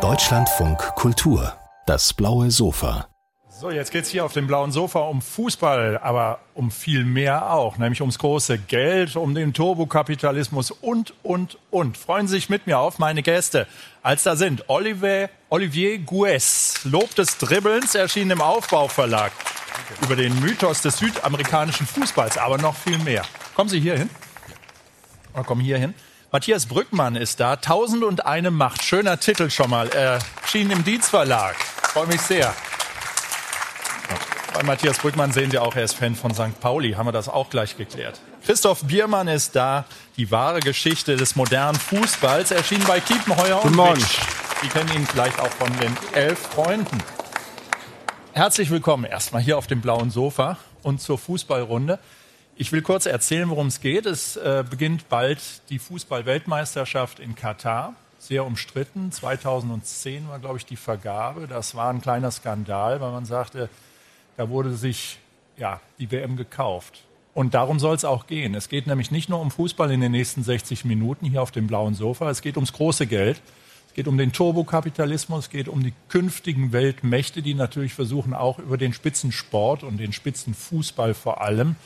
Deutschlandfunk Kultur, das blaue Sofa. So, jetzt geht's hier auf dem blauen Sofa um Fußball, aber um viel mehr auch, nämlich ums große Geld, um den Turbokapitalismus und, und, und. Freuen Sie sich mit mir auf meine Gäste, als da sind Olivier, Olivier Gues, Lob des Dribbelns, erschienen im Aufbauverlag, über den Mythos des südamerikanischen Fußballs, aber noch viel mehr. Kommen Sie hier hin. Oder kommen hier hin. Matthias Brückmann ist da. Tausend und eine Macht. Schöner Titel schon mal. Erschienen im Dietz Verlag. Freue mich sehr. Bei Matthias Brückmann sehen Sie auch, er ist Fan von St. Pauli. Haben wir das auch gleich geklärt. Christoph Biermann ist da. Die wahre Geschichte des modernen Fußballs. Erschienen bei Kiepenheuer und Witsch. Sie kennen ihn vielleicht auch von den elf Freunden. Herzlich willkommen erstmal hier auf dem blauen Sofa und zur Fußballrunde. Ich will kurz erzählen, worum es geht. Es äh, beginnt bald die Fußball-Weltmeisterschaft in Katar. Sehr umstritten. 2010 war, glaube ich, die Vergabe. Das war ein kleiner Skandal, weil man sagte, da wurde sich ja, die WM gekauft. Und darum soll es auch gehen. Es geht nämlich nicht nur um Fußball in den nächsten 60 Minuten hier auf dem blauen Sofa. Es geht ums große Geld. Es geht um den Turbokapitalismus. Es geht um die künftigen Weltmächte, die natürlich versuchen, auch über den Spitzensport und den Spitzenfußball vor allem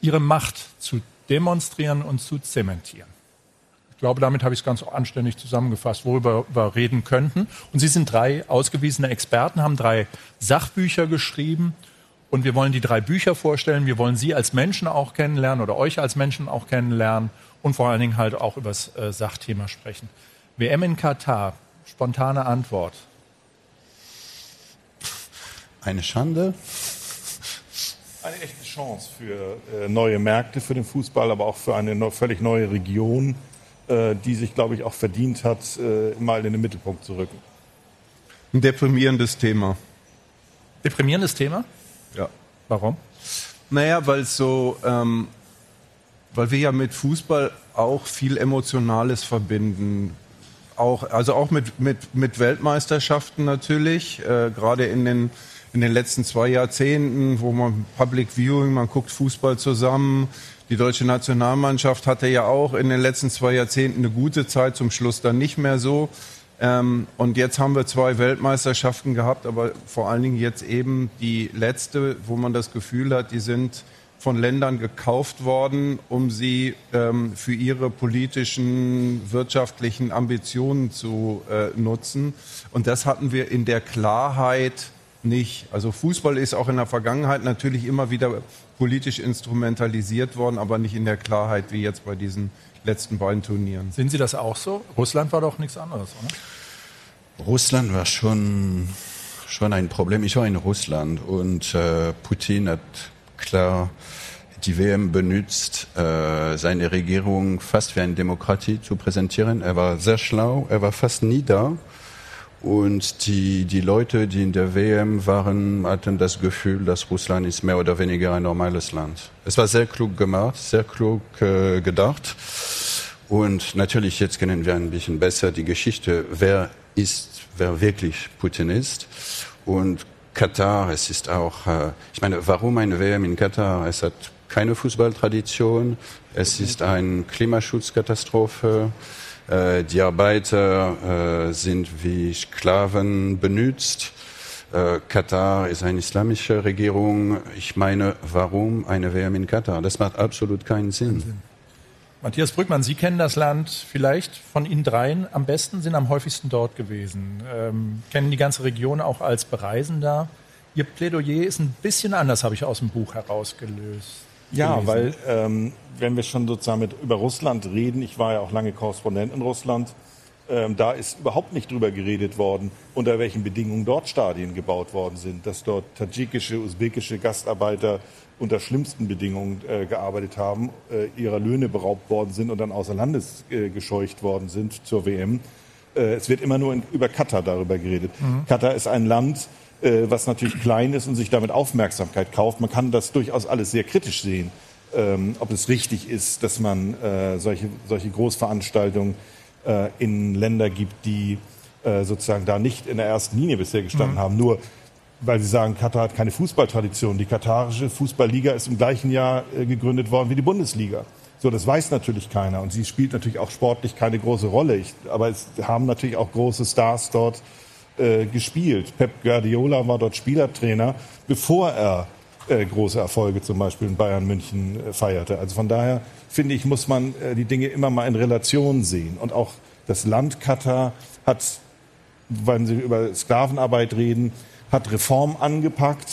ihre Macht zu demonstrieren und zu zementieren. Ich glaube, damit habe ich es ganz anständig zusammengefasst, worüber wir reden könnten. Und Sie sind drei ausgewiesene Experten, haben drei Sachbücher geschrieben. Und wir wollen die drei Bücher vorstellen. Wir wollen Sie als Menschen auch kennenlernen oder euch als Menschen auch kennenlernen und vor allen Dingen halt auch über das äh, Sachthema sprechen. WM in Katar, spontane Antwort. Eine Schande. Eine echte Chance für äh, neue Märkte für den Fußball, aber auch für eine völlig neue Region, äh, die sich, glaube ich, auch verdient hat, äh, mal in den Mittelpunkt zu rücken. Ein deprimierendes Thema. Deprimierendes Thema? Ja. Warum? Naja, weil so, ähm, weil wir ja mit Fußball auch viel Emotionales verbinden. Auch, also auch mit, mit, mit Weltmeisterschaften natürlich, äh, gerade in den in den letzten zwei Jahrzehnten, wo man Public Viewing, man guckt Fußball zusammen. Die deutsche Nationalmannschaft hatte ja auch in den letzten zwei Jahrzehnten eine gute Zeit, zum Schluss dann nicht mehr so. Ähm, und jetzt haben wir zwei Weltmeisterschaften gehabt, aber vor allen Dingen jetzt eben die letzte, wo man das Gefühl hat, die sind von Ländern gekauft worden, um sie ähm, für ihre politischen, wirtschaftlichen Ambitionen zu äh, nutzen. Und das hatten wir in der Klarheit nicht. Also Fußball ist auch in der Vergangenheit natürlich immer wieder politisch instrumentalisiert worden, aber nicht in der Klarheit wie jetzt bei diesen letzten beiden Turnieren. Sehen Sie das auch so? Russland war doch nichts anderes, oder? Russland war schon, schon ein Problem. Ich war in Russland und äh, Putin hat klar die WM benutzt, äh, seine Regierung fast wie eine Demokratie zu präsentieren. Er war sehr schlau, er war fast nie da. Und die, die Leute, die in der WM waren, hatten das Gefühl, dass Russland ist mehr oder weniger ein normales Land. Es war sehr klug gemacht, sehr klug äh, gedacht. Und natürlich, jetzt kennen wir ein bisschen besser die Geschichte, wer ist, wer wirklich Putin ist. Und Katar, es ist auch, äh, ich meine, warum eine WM in Katar? Es hat keine Fußballtradition, es ist eine Klimaschutzkatastrophe. Äh, die Arbeiter äh, sind wie Sklaven benutzt. Äh, Katar ist eine islamische Regierung. Ich meine, warum eine WM in Katar? Das macht absolut keinen Sinn. Matthias Brückmann, Sie kennen das Land vielleicht von Ihnen dreien am besten, sind am häufigsten dort gewesen, ähm, kennen die ganze Region auch als Bereisender. Ihr Plädoyer ist ein bisschen anders, habe ich aus dem Buch herausgelöst. Ja, gelesen. weil ähm, wenn wir schon sozusagen mit, über Russland reden, ich war ja auch lange Korrespondent in Russland, ähm, da ist überhaupt nicht drüber geredet worden, unter welchen Bedingungen dort Stadien gebaut worden sind, dass dort tadschikische, usbekische Gastarbeiter unter schlimmsten Bedingungen äh, gearbeitet haben, äh, ihrer Löhne beraubt worden sind und dann außer Landes äh, gescheucht worden sind zur WM. Äh, es wird immer nur in, über Katar darüber geredet. Mhm. Katar ist ein Land, äh, was natürlich klein ist und sich damit Aufmerksamkeit kauft. Man kann das durchaus alles sehr kritisch sehen, ähm, ob es richtig ist, dass man äh, solche, solche Großveranstaltungen äh, in Länder gibt, die äh, sozusagen da nicht in der ersten Linie bisher gestanden mhm. haben. Nur weil Sie sagen, Katar hat keine Fußballtradition. Die katarische Fußballliga ist im gleichen Jahr äh, gegründet worden wie die Bundesliga. So, das weiß natürlich keiner. Und sie spielt natürlich auch sportlich keine große Rolle. Ich, aber es haben natürlich auch große Stars dort äh, gespielt. Pep Guardiola war dort Spielertrainer, bevor er äh, große Erfolge zum Beispiel in Bayern München äh, feierte. Also von daher finde ich, muss man äh, die Dinge immer mal in Relation sehen. Und auch das Land Katar hat, wenn Sie über Sklavenarbeit reden, hat Reform angepackt.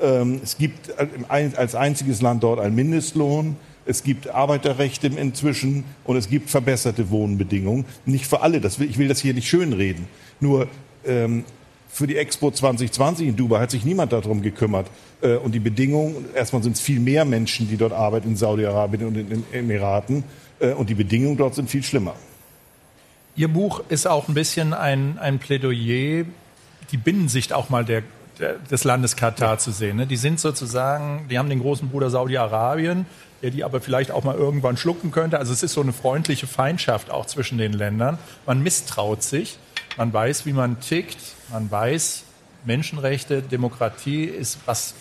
Ähm, es gibt als einziges Land dort einen Mindestlohn. Es gibt Arbeiterrechte inzwischen und es gibt verbesserte Wohnbedingungen. Nicht für alle. Das will, ich will das hier nicht schönreden. Nur ähm, für die Expo 2020 in Dubai hat sich niemand darum gekümmert. Äh, und die Bedingungen, erstmal sind es viel mehr Menschen, die dort arbeiten in Saudi-Arabien und in den Emiraten. Äh, und die Bedingungen dort sind viel schlimmer. Ihr Buch ist auch ein bisschen ein, ein Plädoyer, die Binnensicht auch mal der, der des Landes Katar ja. zu sehen. Ne? Die sind sozusagen, die haben den großen Bruder Saudi-Arabien, der die aber vielleicht auch mal irgendwann schlucken könnte. Also es ist so eine freundliche Feindschaft auch zwischen den Ländern. Man misstraut sich, man weiß, wie man tickt, man weiß, Menschenrechte, Demokratie ist was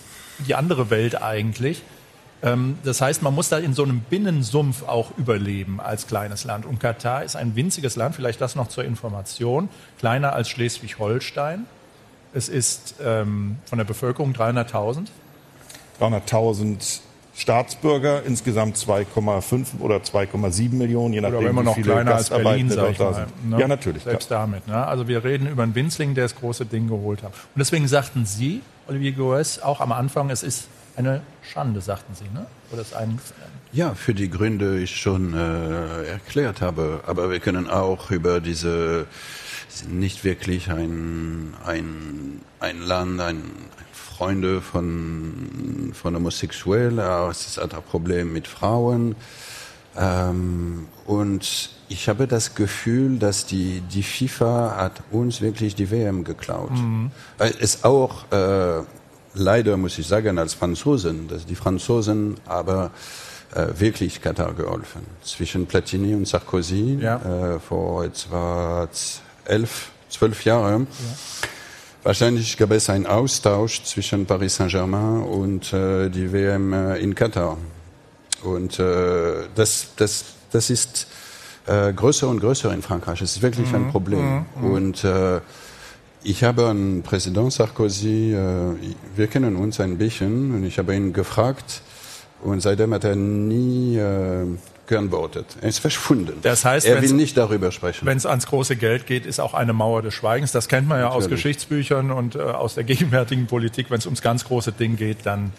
die andere Welt eigentlich. Ähm, das heißt, man muss da in so einem Binnensumpf auch überleben als kleines Land. Und Katar ist ein winziges Land, vielleicht das noch zur Information, kleiner als Schleswig-Holstein. Es ist ähm, von der Bevölkerung 300.000. 300.000 Staatsbürger, insgesamt 2,5 oder 2,7 Millionen, je nachdem, oder wenn man noch kleiner als Berlin, sag ich mal, ne? Ja, natürlich. Selbst klar. damit. Ne? Also wir reden über einen Winzling, der das große Ding geholt hat. Und deswegen sagten Sie, Olivier Goes, auch am Anfang, es ist eine Schande, sagten Sie, ne? Oder ist ein, ja, für die Gründe ich schon äh, erklärt habe. Aber wir können auch über diese nicht wirklich ein, ein, ein Land, ein, Freunde von, von Homosexuellen, es ist ein Problem mit Frauen. Ähm, und ich habe das Gefühl, dass die, die FIFA hat uns wirklich die WM geklaut. Mhm. Es auch, äh, leider muss ich sagen, als Franzosen, dass die Franzosen aber äh, wirklich Katar geholfen. Zwischen Platini und Sarkozy ja. äh, vor etwa elf, zwölf Jahren. Ja Wahrscheinlich gab es einen Austausch zwischen Paris Saint-Germain und äh, die WM äh, in Katar. Und äh, das, das, das ist äh, größer und größer in Frankreich. Es ist wirklich mhm. ein Problem. Mhm. mhm. Und äh, ich habe an Präsident Sarkozy, äh, wir kennen uns ein bisschen, und ich habe ihn gefragt, und seitdem hat er nie äh, geantwortet. Er ist verschwunden. Das heißt, er will nicht darüber sprechen. Wenn es ans große Geld geht, ist auch eine Mauer des Schweigens. Das kennt man ja Natürlich. aus Geschichtsbüchern und äh, aus der gegenwärtigen Politik. Wenn es ums ganz große Ding geht, dann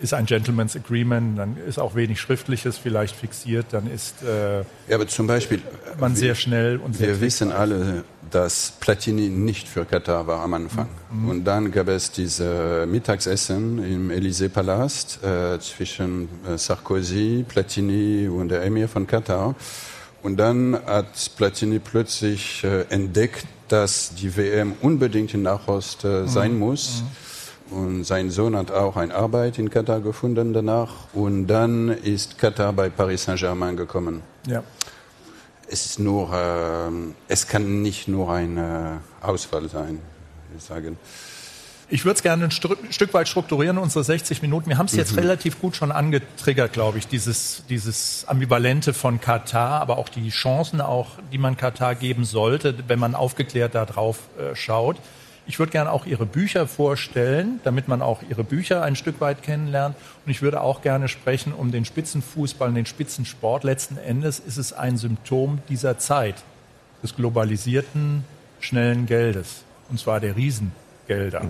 ist ein Gentleman's Agreement, dann ist auch wenig Schriftliches vielleicht fixiert, dann ist äh, ja, aber zum Beispiel man sehr schnell und sehr Wir wissen alle, dass Platini nicht für Katar war am Anfang. Mhm. Und dann gab es diese Mittagsessen im Élysée-Palast äh, zwischen äh, Sarkozy, Platini und der Emir von Katar. Und dann hat Platini plötzlich äh, entdeckt, dass die WM unbedingt in Nahost äh, sein mhm. muss. Mhm und sein Sohn hat auch eine Arbeit in Katar gefunden danach. Und dann ist Katar bei Paris Saint-Germain gekommen. Ja. Es, ist nur, äh, es kann nicht nur ein äh, Ausfall sein, ich sagen. Ich würde es gerne ein Stück, weit strukturieren, unsere 60 Minuten. Wir haben es jetzt mhm. relativ gut schon angetriggert, glaube ich, dieses, dieses Ambivalente von Katar, aber auch die Chancen, auch, die man Katar geben sollte, wenn man aufgeklärt da drauf äh, schaut. Ich würde gerne auch Ihre Bücher vorstellen, damit man auch Ihre Bücher ein Stück weit kennenlernt. Und ich würde auch gerne sprechen um den Spitzenfußball und den Spitzensport. Letzten Endes ist es ein Symptom dieser Zeit, des globalisierten, schnellen Geldes. Und zwar der Riesengelder.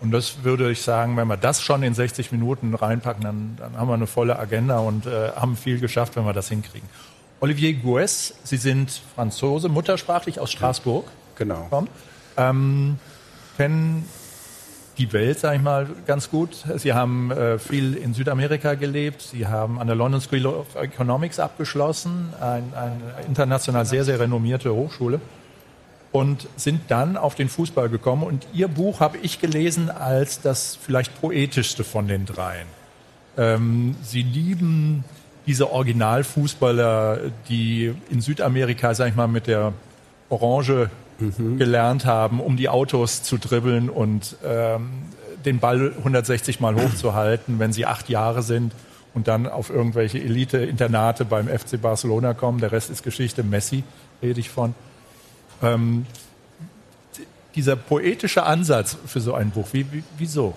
Und das würde ich sagen, wenn wir das schon in 60 Minuten reinpacken, dann, dann haben wir eine volle Agenda und äh, haben viel geschafft, wenn wir das hinkriegen. Olivier Goues, Sie sind Franzose, muttersprachlich aus Straßburg. Genau. Ähm, kennen die Welt, sage ich mal, ganz gut. Sie haben äh, viel in Südamerika gelebt. Sie haben an der London School of Economics abgeschlossen, eine ein international sehr, sehr renommierte Hochschule. Und sind dann auf den Fußball gekommen. Und Ihr Buch habe ich gelesen als das vielleicht poetischste von den dreien. Ähm, Sie lieben diese Originalfußballer, die in Südamerika, sag ich mal, mit der Orange mhm. gelernt haben, um die Autos zu dribbeln und ähm, den Ball 160 Mal hochzuhalten, wenn sie acht Jahre sind und dann auf irgendwelche Elite-Internate beim FC Barcelona kommen. Der Rest ist Geschichte. Messi rede ich von. Ähm, dieser poetische Ansatz für so ein Buch, wie, wie, wieso?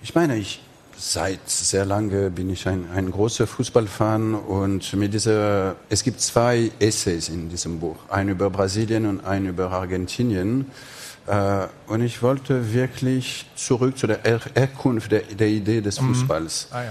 Ich meine, ich seit sehr lange bin ich ein, ein großer Fußballfan und mit dieser, es gibt zwei Essays in diesem Buch, ein über Brasilien und ein über Argentinien. Äh, und ich wollte wirklich zurück zu der Herkunft der, der Idee des mhm. Fußballs, mhm. ah,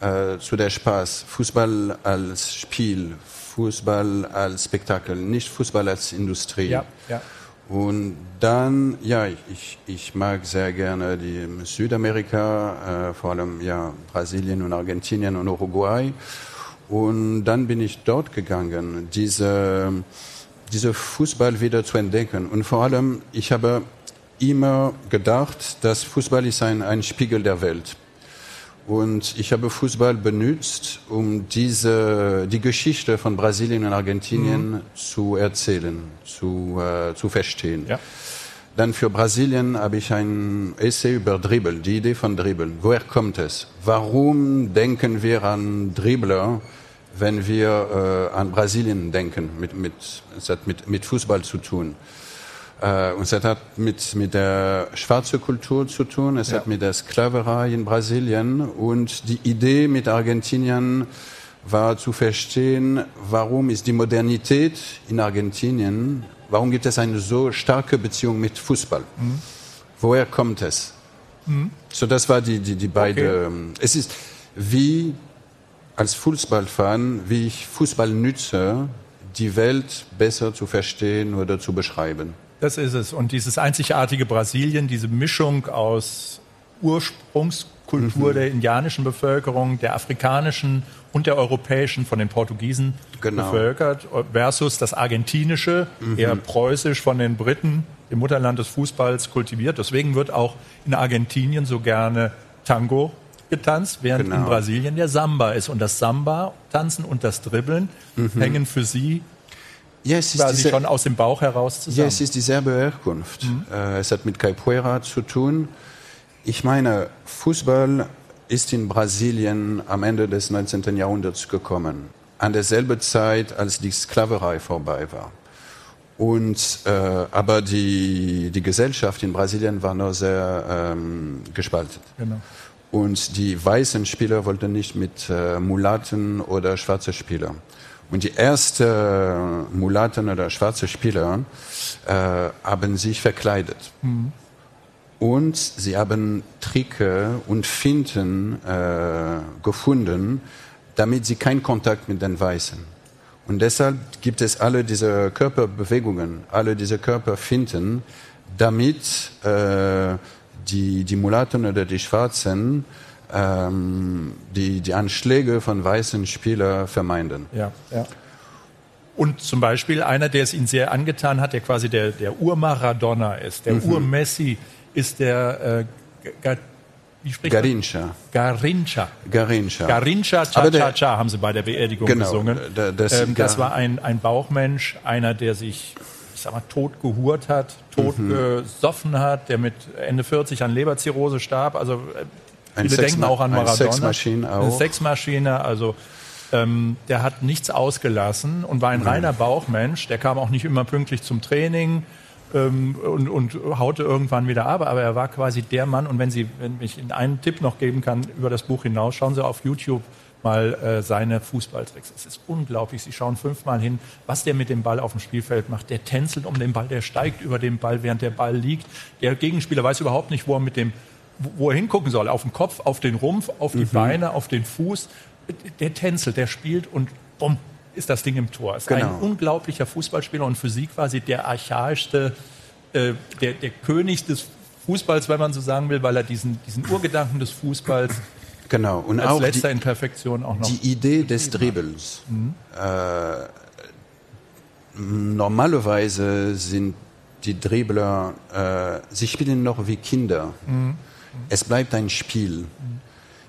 ja. äh, zu der Spaß. Fußball als Spiel, Fußball als Spektakel, nicht Fußball als Industrie. Ja, ja. Und dann, ja, ich, ich mag sehr gerne die Südamerika, äh, vor allem ja Brasilien und Argentinien und Uruguay. Und dann bin ich dort gegangen, diese, diese Fußball wieder zu entdecken. Und vor allem, ich habe immer gedacht, dass Fußball ist ein, ein Spiegel der Welt. Und ich habe Fußball benutzt, um diese, die Geschichte von Brasilien und Argentinien mhm. zu erzählen, zu, äh, zu verstehen. Ja. Dann für Brasilien habe ich ein Essay über Dribbel, die Idee von Dribbeln. Woher kommt es? Warum denken wir an Dribbler, wenn wir äh, an Brasilien denken? Mit, mit, es hat mit, mit Fußball zu tun. Äh, und es hat mit, mit der schwarzen Kultur zu tun, es ja. hat mit der Sklaverei in Brasilien und die Idee mit Argentinien war zu verstehen, warum ist die Modernität in Argentinien, warum gibt es eine so starke Beziehung mit Fußball? Mhm. Woher kommt es? Mhm. So, das war die, die, die beide. Okay. Es ist wie als Fußballfan, wie ich Fußball nütze, die Welt besser zu verstehen oder zu beschreiben. Das ist es. Und dieses einzigartige Brasilien, diese Mischung aus Ursprungskultur mhm. der indianischen Bevölkerung, der afrikanischen und der europäischen von den Portugiesen genau. bevölkert, versus das argentinische, mhm. eher preußisch von den Briten, dem Mutterland des Fußballs, kultiviert. Deswegen wird auch in Argentinien so gerne Tango getanzt, während genau. in Brasilien der Samba ist. Und das Samba-Tanzen und das Dribbeln mhm. hängen für sie ja, es ist quasi diese, schon aus dem Bauch heraus zusammen. Ja, es ist dieselbe Herkunft. Mhm. Äh, es hat mit Capoeira zu tun. Ich meine, Fußball ist in Brasilien am Ende des 19. Jahrhunderts gekommen. An derselben Zeit, als die Sklaverei vorbei war. Und, äh, aber die, die Gesellschaft in Brasilien war noch sehr ähm, gespalten. Genau. Und die weißen Spieler wollten nicht mit äh, Mulatten oder schwarzen Spielern. Und die ersten Mulatten oder schwarze Spieler äh, haben sich verkleidet. Mhm. Und sie haben Tricke und Finten äh, gefunden, damit sie keinen Kontakt mit den Weißen. Und deshalb gibt es alle diese Körperbewegungen, alle diese Körperfinten, damit äh, die, die Mulatten oder die Schwarzen ähm, die, die Anschläge von weißen Spielern vermeiden. Ja, ja. Und zum Beispiel einer, der es Ihnen sehr angetan hat, der quasi der, der Ur-Maradona ist, der mhm. Ur-Messi, ist der äh, Garincha. Garincha. Garincha. Garincha, Cha Cha Cha haben sie bei der Beerdigung genau, gesungen. Da, das, ähm, das war ein, ein Bauchmensch, einer, der sich, ich sag mal, tot gehurt hat, tot mhm. gesoffen hat, der mit Ende 40 an Leberzirrhose starb. Also äh, ein Viele denken auch an Maradona. Eine Sexmaschine auch. Eine Sexmaschine, also ähm, der hat nichts ausgelassen und war ein reiner Bauchmensch. Der kam auch nicht immer pünktlich zum Training ähm, und, und haute irgendwann wieder ab. Aber er war quasi der Mann. Und wenn Sie, wenn ich Ihnen einen Tipp noch geben kann über das Buch hinaus, schauen Sie auf YouTube mal äh, seine Fußballtricks. Es ist unglaublich. Sie schauen fünfmal hin, was der mit dem Ball auf dem Spielfeld macht. Der tänzelt um den Ball, der steigt über den Ball, während der Ball liegt. Der Gegenspieler weiß überhaupt nicht, wo er mit dem wo er hingucken soll, auf den Kopf, auf den Rumpf, auf die mhm. Beine, auf den Fuß. Der tänzelt, der spielt und bumm, ist das Ding im Tor. Ist genau. ein unglaublicher Fußballspieler und für sie quasi der archaischste, äh, der, der König des Fußballs, wenn man so sagen will, weil er diesen, diesen Urgedanken des Fußballs genau. und als auch letzter die, in Perfektion auch noch. Die Idee des Dribbles. Mhm. Äh, normalerweise sind die Dribbler, äh, sie spielen noch wie Kinder. Mhm. Es bleibt ein Spiel.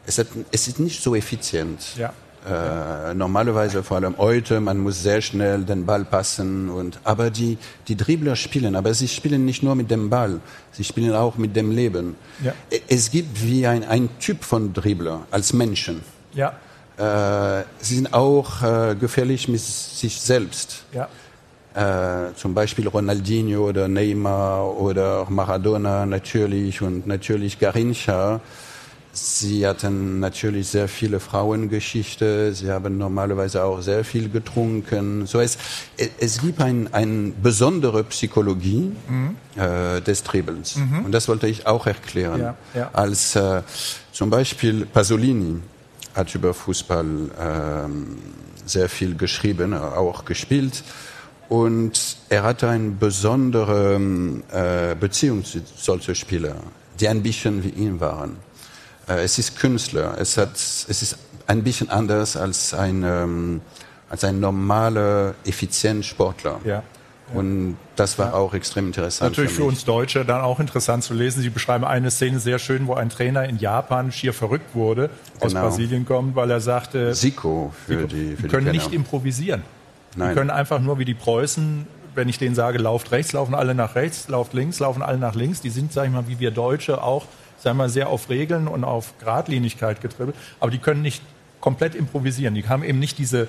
Es, hat, es ist nicht so effizient. Ja. Äh, normalerweise, vor allem heute, man muss sehr schnell den Ball passen. Und, aber die, die Dribbler spielen, aber sie spielen nicht nur mit dem Ball, sie spielen auch mit dem Leben. Ja. Es gibt wie ein, ein Typ von Dribbler als Menschen. Ja. Äh, sie sind auch äh, gefährlich mit sich selbst. Ja. Äh, zum Beispiel Ronaldinho oder Neymar oder Maradona natürlich und natürlich Garincha. Sie hatten natürlich sehr viele Frauengeschichte. Sie haben normalerweise auch sehr viel getrunken. So es, es gibt ein, eine besondere Psychologie mhm. äh, des Trebels. Mhm. Und das wollte ich auch erklären. Ja, ja. Als äh, zum Beispiel Pasolini hat über Fußball äh, sehr viel geschrieben, auch gespielt. Und er hatte eine besondere äh, Beziehung zu solchen Spielern, die ein bisschen wie ihn waren. Äh, es ist Künstler, es, hat, es ist ein bisschen anders als ein, ähm, als ein normaler, effizienter Sportler. Ja. Und das war ja. auch extrem interessant. Natürlich für, für, uns Deutsche dann auch interessant zu lesen. Sie beschreiben eine Szene sehr schön, wo ein Trainer in Japan schier verrückt wurde, aus genau. Brasilien kommt, weil er sagte, Siko für Siko, die, für die können nicht improvisieren. Nein. Die können einfach nur wie die Preußen, wenn ich denen sage, lauft rechts, laufen alle nach rechts, lauft links, laufen alle nach links. Die sind, sag ich mal, wie wir Deutsche auch, sagen wir, sehr auf Regeln und auf Gradlinigkeit getribbelt. Aber die können nicht komplett improvisieren. Die haben eben nicht diese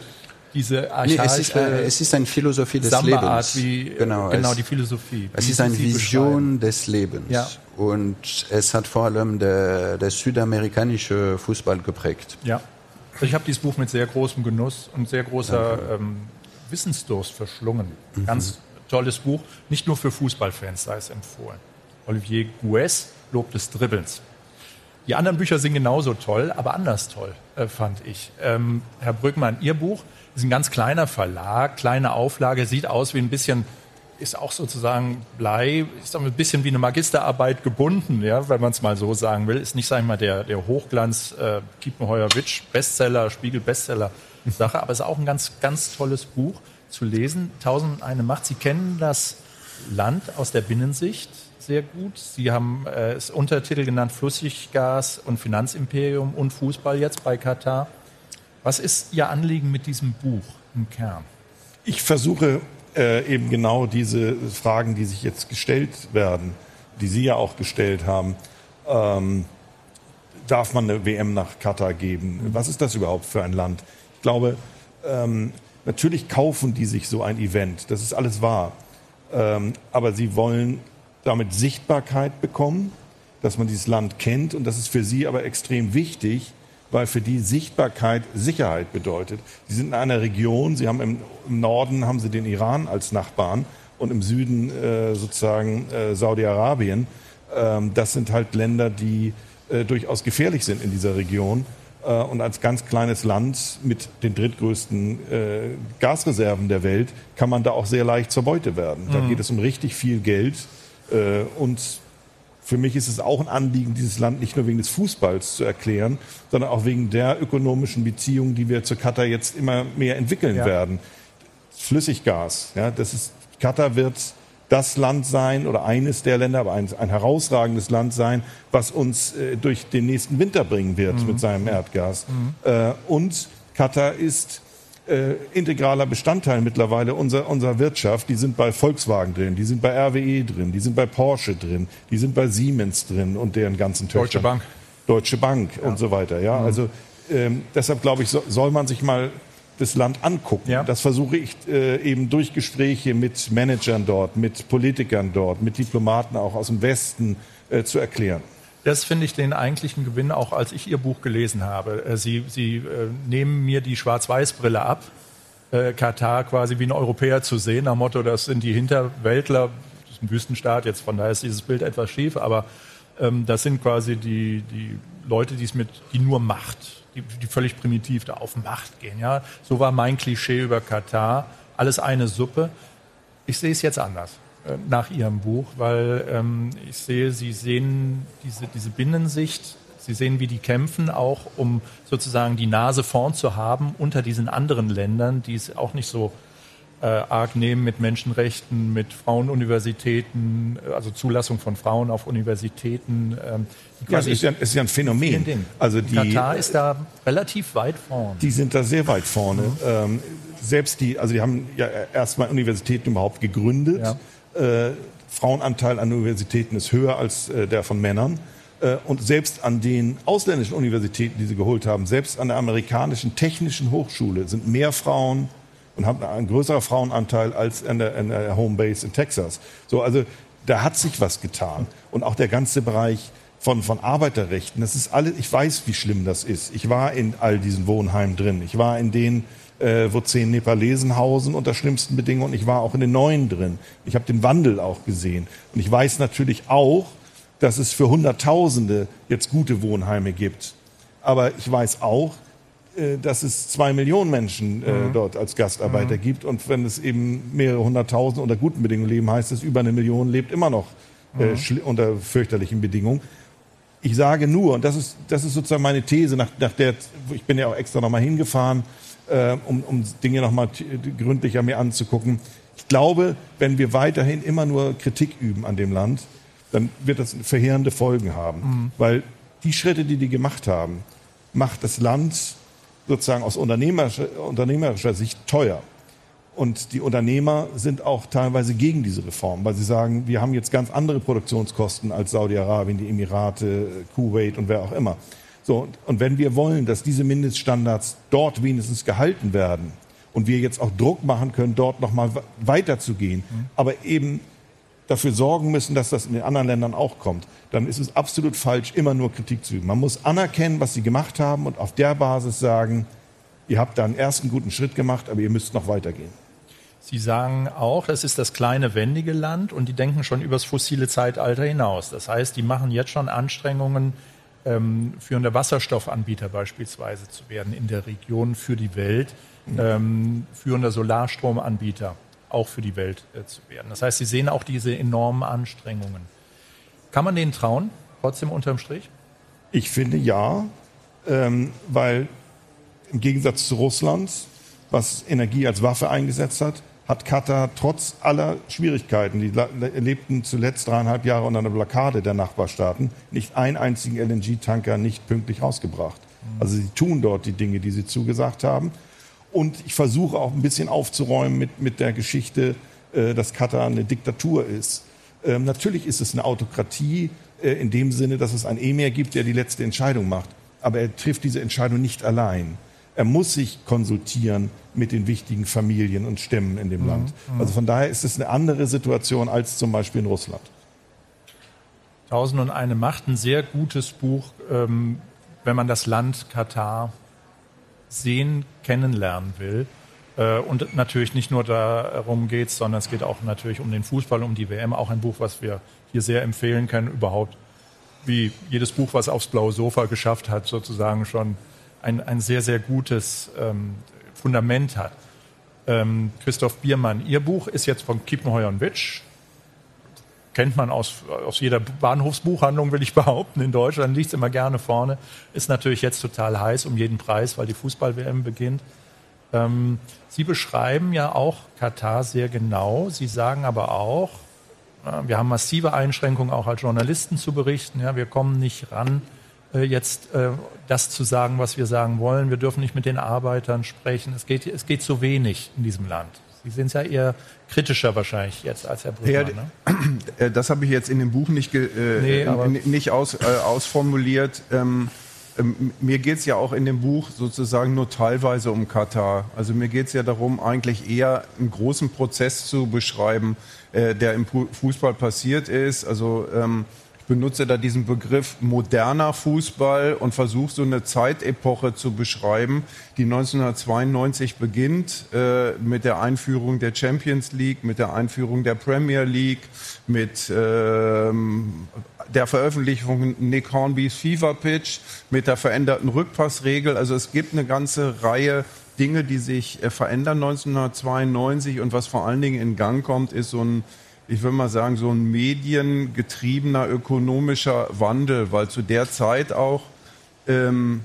diese nee, es, ist, äh, es ist eine Philosophie des Lebens. Wie, genau, genau es, die Philosophie. Es ist eine Vision des Lebens. Ja. Und es hat vor allem der, der südamerikanische Fußball geprägt. Ja. Also ich habe dieses Buch mit sehr großem Genuss und sehr großer ähm, Wissensdurst verschlungen. Mhm. Ganz tolles Buch, nicht nur für Fußballfans sei es empfohlen. Olivier Goues, Lob des Dribbelns. Die anderen Bücher sind genauso toll, aber anders toll, äh, fand ich. Ähm, Herr Brückmann, Ihr Buch ist ein ganz kleiner Verlag, kleine Auflage, sieht aus wie ein bisschen, ist auch sozusagen Blei, ist auch ein bisschen wie eine Magisterarbeit gebunden, ja, wenn man es mal so sagen will. Ist nicht, sag ich mal, der, der Hochglanz äh, Kiepenheuer-Witsch Bestseller, Spiegel Bestseller Sache, aber es ist auch ein ganz, ganz tolles Buch zu lesen. Tausend eine Macht. Sie kennen das Land aus der Binnensicht sehr gut. Sie haben äh, das Untertitel genannt Flüssiggas und Finanzimperium und Fußball jetzt bei Katar. Was ist Ihr Anliegen mit diesem Buch im Kern? Ich versuche äh, eben genau diese Fragen, die sich jetzt gestellt werden, die Sie ja auch gestellt haben. Ähm, darf man eine WM nach Katar geben? Was ist das überhaupt für ein Land? Ich glaube, ähm, natürlich kaufen die sich so ein Event, das ist alles wahr. Ähm, aber sie wollen damit Sichtbarkeit bekommen, dass man dieses Land kennt und das ist für sie aber extrem wichtig, weil für die Sichtbarkeit Sicherheit bedeutet. Sie sind in einer Region, sie haben im, im Norden haben sie den Iran als Nachbarn und im Süden äh, sozusagen äh, Saudi-Arabien. Ähm, das sind halt Länder, die äh, durchaus gefährlich sind in dieser Region. Äh, und als ganz kleines Land mit den drittgrößten äh, Gasreserven der Welt kann man da auch sehr leicht zur Beute werden. Da mhm. geht es um richtig viel Geld. Äh, und für mich ist es auch ein Anliegen, dieses Land nicht nur wegen des Fußballs zu erklären, sondern auch wegen der ökonomischen Beziehungen, die wir zu Katar jetzt immer mehr entwickeln ja. werden. Flüssiggas, ja, das ist, Katar wird das Land sein oder eines der Länder, aber ein, ein herausragendes Land sein, was uns äh, durch den nächsten Winter bringen wird mhm. mit seinem Erdgas. Mhm. Äh, und Katar ist äh, integraler Bestandteil mittlerweile unserer, unserer Wirtschaft. Die sind bei Volkswagen drin, die sind bei RWE drin, die sind bei Porsche drin, die sind bei Siemens drin und deren ganzen Töchter. Deutsche Bank. Deutsche Bank ja. und so weiter. Ja, mhm. also ähm, deshalb glaube ich, so, soll man sich mal das Land angucken. Ja. Das versuche ich äh, eben durch Gespräche mit Managern dort, mit Politikern dort, mit Diplomaten auch aus dem Westen äh, zu erklären. Das finde ich den eigentlichen Gewinn, auch als ich Ihr Buch gelesen habe. Äh, Sie, Sie äh, nehmen mir die Schwarz-Weiß-Brille ab, äh, Katar quasi wie ein Europäer zu sehen, nach Motto, das sind die Hinterwäldler, das ist ein Wüstenstaat, jetzt von daher ist dieses Bild etwas schief, aber ähm, das sind quasi die, die Leute, die es mit, die nur Macht die, die völlig primitiv da auf Macht gehen. Ja? So war mein Klischee über Katar. Alles eine Suppe. Ich sehe es jetzt anders äh, nach Ihrem Buch, weil ähm, ich sehe, Sie sehen diese, diese Binnensicht, Sie sehen, wie die kämpfen, auch um sozusagen die Nase vorn zu haben unter diesen anderen Ländern, die es auch nicht so äh, äh, arg nehmen mit Menschenrechten, mit Frauenuniversitäten, also Zulassung von Frauen auf Universitäten. Ähm, ja, es ist ja, es ist ja ein Phänomen. Also die, Katar ist da relativ weit vorne. Die sind da sehr weit vorne. Mhm. Ähm, selbst die, also die haben ja erstmal Universitäten überhaupt gegründet. Ja. Äh, Frauenanteil an Universitäten ist höher als äh, der von Männern. Äh, und selbst an den ausländischen Universitäten, die sie geholt haben, selbst an der amerikanischen technischen Hochschule sind mehr Frauen und haben einen größeren Frauenanteil als an der, an der Homebase in Texas. So, also da hat sich was getan. Und auch der ganze Bereich von, von Arbeiterrechten, das ist alles, ich weiß, wie schlimm das ist. Ich war in all diesen Wohnheimen drin. Ich war in denen, äh, wo zehn Nepalesen hausen unter schlimmsten Bedingungen. Ich war auch in den neuen drin. Ich habe den Wandel auch gesehen. Und ich weiß natürlich auch, dass es für Hunderttausende jetzt gute Wohnheime gibt. Aber ich weiß auch, dass es zwei Millionen Menschen äh, mhm. dort als Gastarbeiter mhm. gibt. Und wenn es eben mehrere hunderttausend unter guten Bedingungen leben, heißt es, über eine Million lebt immer noch äh, mhm. unter fürchterlichen Bedingungen. Ich sage nur, und das ist, das ist sozusagen meine These, nach, nach der, ich bin ja auch extra nochmal hingefahren, äh, um, um Dinge nochmal gründlicher mir anzugucken. Ich glaube, wenn wir weiterhin immer nur Kritik üben an dem Land, dann wird das verheerende Folgen haben. Mhm. Weil die Schritte, die die gemacht haben, macht das Land sozusagen aus unternehmerischer, unternehmerischer Sicht teuer. Und die Unternehmer sind auch teilweise gegen diese Reform, weil sie sagen, wir haben jetzt ganz andere Produktionskosten als Saudi-Arabien, die Emirate, Kuwait und wer auch immer. So, und wenn wir wollen, dass diese Mindeststandards dort wenigstens gehalten werden und wir jetzt auch Druck machen können, dort nochmal weiterzugehen, mhm. aber eben dafür sorgen müssen, dass das in den anderen Ländern auch kommt, dann ist es absolut falsch, immer nur Kritik zu üben. Man muss anerkennen, was sie gemacht haben und auf der Basis sagen, ihr habt da einen ersten guten Schritt gemacht, aber ihr müsst noch weitergehen. Sie sagen auch, das ist das kleine wendige Land und die denken schon übers fossile Zeitalter hinaus. Das heißt, die machen jetzt schon Anstrengungen, ähm, führender Wasserstoffanbieter beispielsweise zu werden in der Region für die Welt, ähm, führender Solarstromanbieter auch für die Welt äh, zu werden. Das heißt, Sie sehen auch diese enormen Anstrengungen. Kann man denen trauen, trotzdem unterm Strich? Ich finde ja, ähm, weil im Gegensatz zu Russland, was Energie als Waffe eingesetzt hat, hat Katar trotz aller Schwierigkeiten, die erlebten zuletzt dreieinhalb Jahre unter einer Blockade der Nachbarstaaten, nicht einen einzigen LNG-Tanker nicht pünktlich rausgebracht. Also sie tun dort die Dinge, die sie zugesagt haben. Und ich versuche auch ein bisschen aufzuräumen mit, mit der Geschichte, äh, dass Katar eine Diktatur ist. Ähm, natürlich ist es eine Autokratie äh, in dem Sinne, dass es einen Emir gibt, der die letzte Entscheidung macht. Aber er trifft diese Entscheidung nicht allein. Er muss sich konsultieren mit den wichtigen Familien und Stämmen in dem mhm. Land. Mhm. Also von daher ist es eine andere Situation als zum Beispiel in Russland. Tausend und eine Macht, ein sehr gutes Buch, ähm, wenn man das Land Katar sehen, kennenlernen will. Äh, und natürlich nicht nur darum geht es, sondern es geht auch natürlich um den Fußball, um die WM. Auch ein Buch, was wir hier sehr empfehlen können, überhaupt wie jedes Buch, was aufs blaue Sofa geschafft hat, sozusagen schon ein, ein sehr, sehr gutes ähm, Fundament hat. Ähm, Christoph Biermann, Ihr Buch ist jetzt von Kiepenheuer und Witsch, kennt man aus, aus jeder Bahnhofsbuchhandlung, will ich behaupten, in Deutschland, liegt es immer gerne vorne. Ist natürlich jetzt total heiß um jeden Preis, weil die Fußball-WM beginnt. Ähm, Sie beschreiben ja auch Katar sehr genau. Sie sagen aber auch, äh, wir haben massive Einschränkungen, auch als Journalisten zu berichten. Ja, wir kommen nicht ran, äh, jetzt äh, das zu sagen, was wir sagen wollen. Wir dürfen nicht mit den Arbeitern sprechen. Es geht, es geht zu wenig in diesem Land. Sie sind ja eher kritischer wahrscheinlich jetzt als Herr. Ja, ne? Äh, das habe ich jetzt in dem Buch nicht, äh, nee, nicht aus, äh, ausformuliert. Ähm, ähm, mir geht es ja auch in dem Buch sozusagen nur teilweise um Katar. Also mir geht es ja darum, eigentlich eher einen großen Prozess zu beschreiben, äh, der im Fußball passiert ist. Also ähm, benutze da diesen Begriff moderner Fußball und versuche so eine Zeitepoche zu beschreiben, die 1992 beginnt äh, mit der Einführung der Champions League, mit der Einführung der Premier League, mit ähm, der Veröffentlichung Nick Hornbys FIFA Pitch, mit der veränderten Rückpassregel. Also es gibt eine ganze Reihe Dinge, die sich äh, verändern 1992 und was vor allen Dingen in Gang kommt, ist so ein ich würde mal sagen, so ein mediengetriebener ökonomischer Wandel, weil zu der Zeit auch ähm,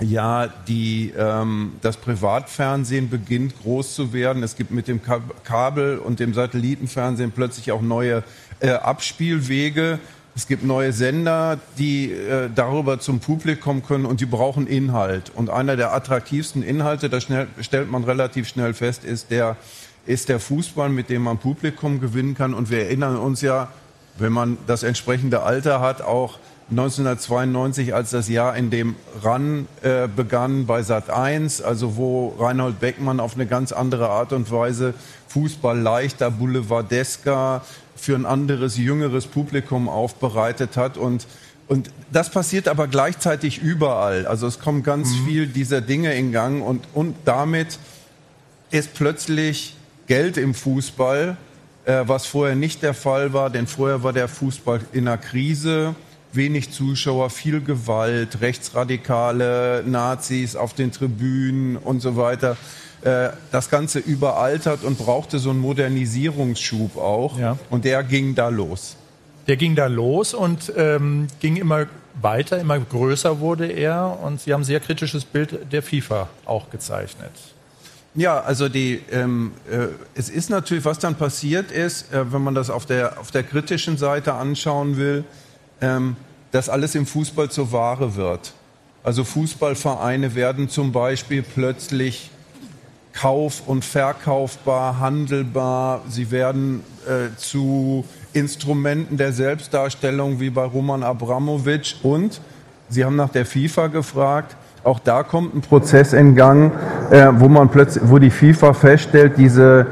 ja, die, ähm, das Privatfernsehen beginnt groß zu werden. Es gibt mit dem Kabel- und dem Satellitenfernsehen plötzlich auch neue äh, Abspielwege. Es gibt neue Sender, die äh, darüber zum Publikum können und die brauchen Inhalt. Und einer der attraktivsten Inhalte, das schnell, stellt man relativ schnell fest, ist der, ist der Fußball, mit dem man Publikum gewinnen kann. Und wir erinnern uns ja, wenn man das entsprechende Alter hat, auch 1992 als das Jahr, in dem RAN äh, begann bei Sat 1, also wo Reinhold Beckmann auf eine ganz andere Art und Weise Fußball leichter, boulevardesker, für ein anderes, jüngeres Publikum aufbereitet hat und und das passiert aber gleichzeitig überall. Also es kommt ganz mhm. viel dieser Dinge in Gang und, und damit ist plötzlich Geld im Fußball, äh, was vorher nicht der Fall war, denn vorher war der Fußball in einer Krise wenig Zuschauer, viel Gewalt, rechtsradikale Nazis auf den Tribünen und so weiter. Äh, das Ganze überaltert und brauchte so einen Modernisierungsschub auch. Ja. Und der ging da los. Der ging da los und ähm, ging immer weiter, immer größer wurde er. Und Sie haben ein sehr kritisches Bild der FIFA auch gezeichnet. Ja, also die, ähm, äh, es ist natürlich, was dann passiert ist, äh, wenn man das auf der, auf der kritischen Seite anschauen will, ähm, dass alles im Fußball zur Ware wird. Also Fußballvereine werden zum Beispiel plötzlich kauf- und verkaufbar, handelbar. Sie werden äh, zu Instrumenten der Selbstdarstellung wie bei Roman Abramowitsch. Und Sie haben nach der FIFA gefragt. Auch da kommt ein Prozess in Gang, äh, wo man plötzlich, wo die FIFA feststellt, diese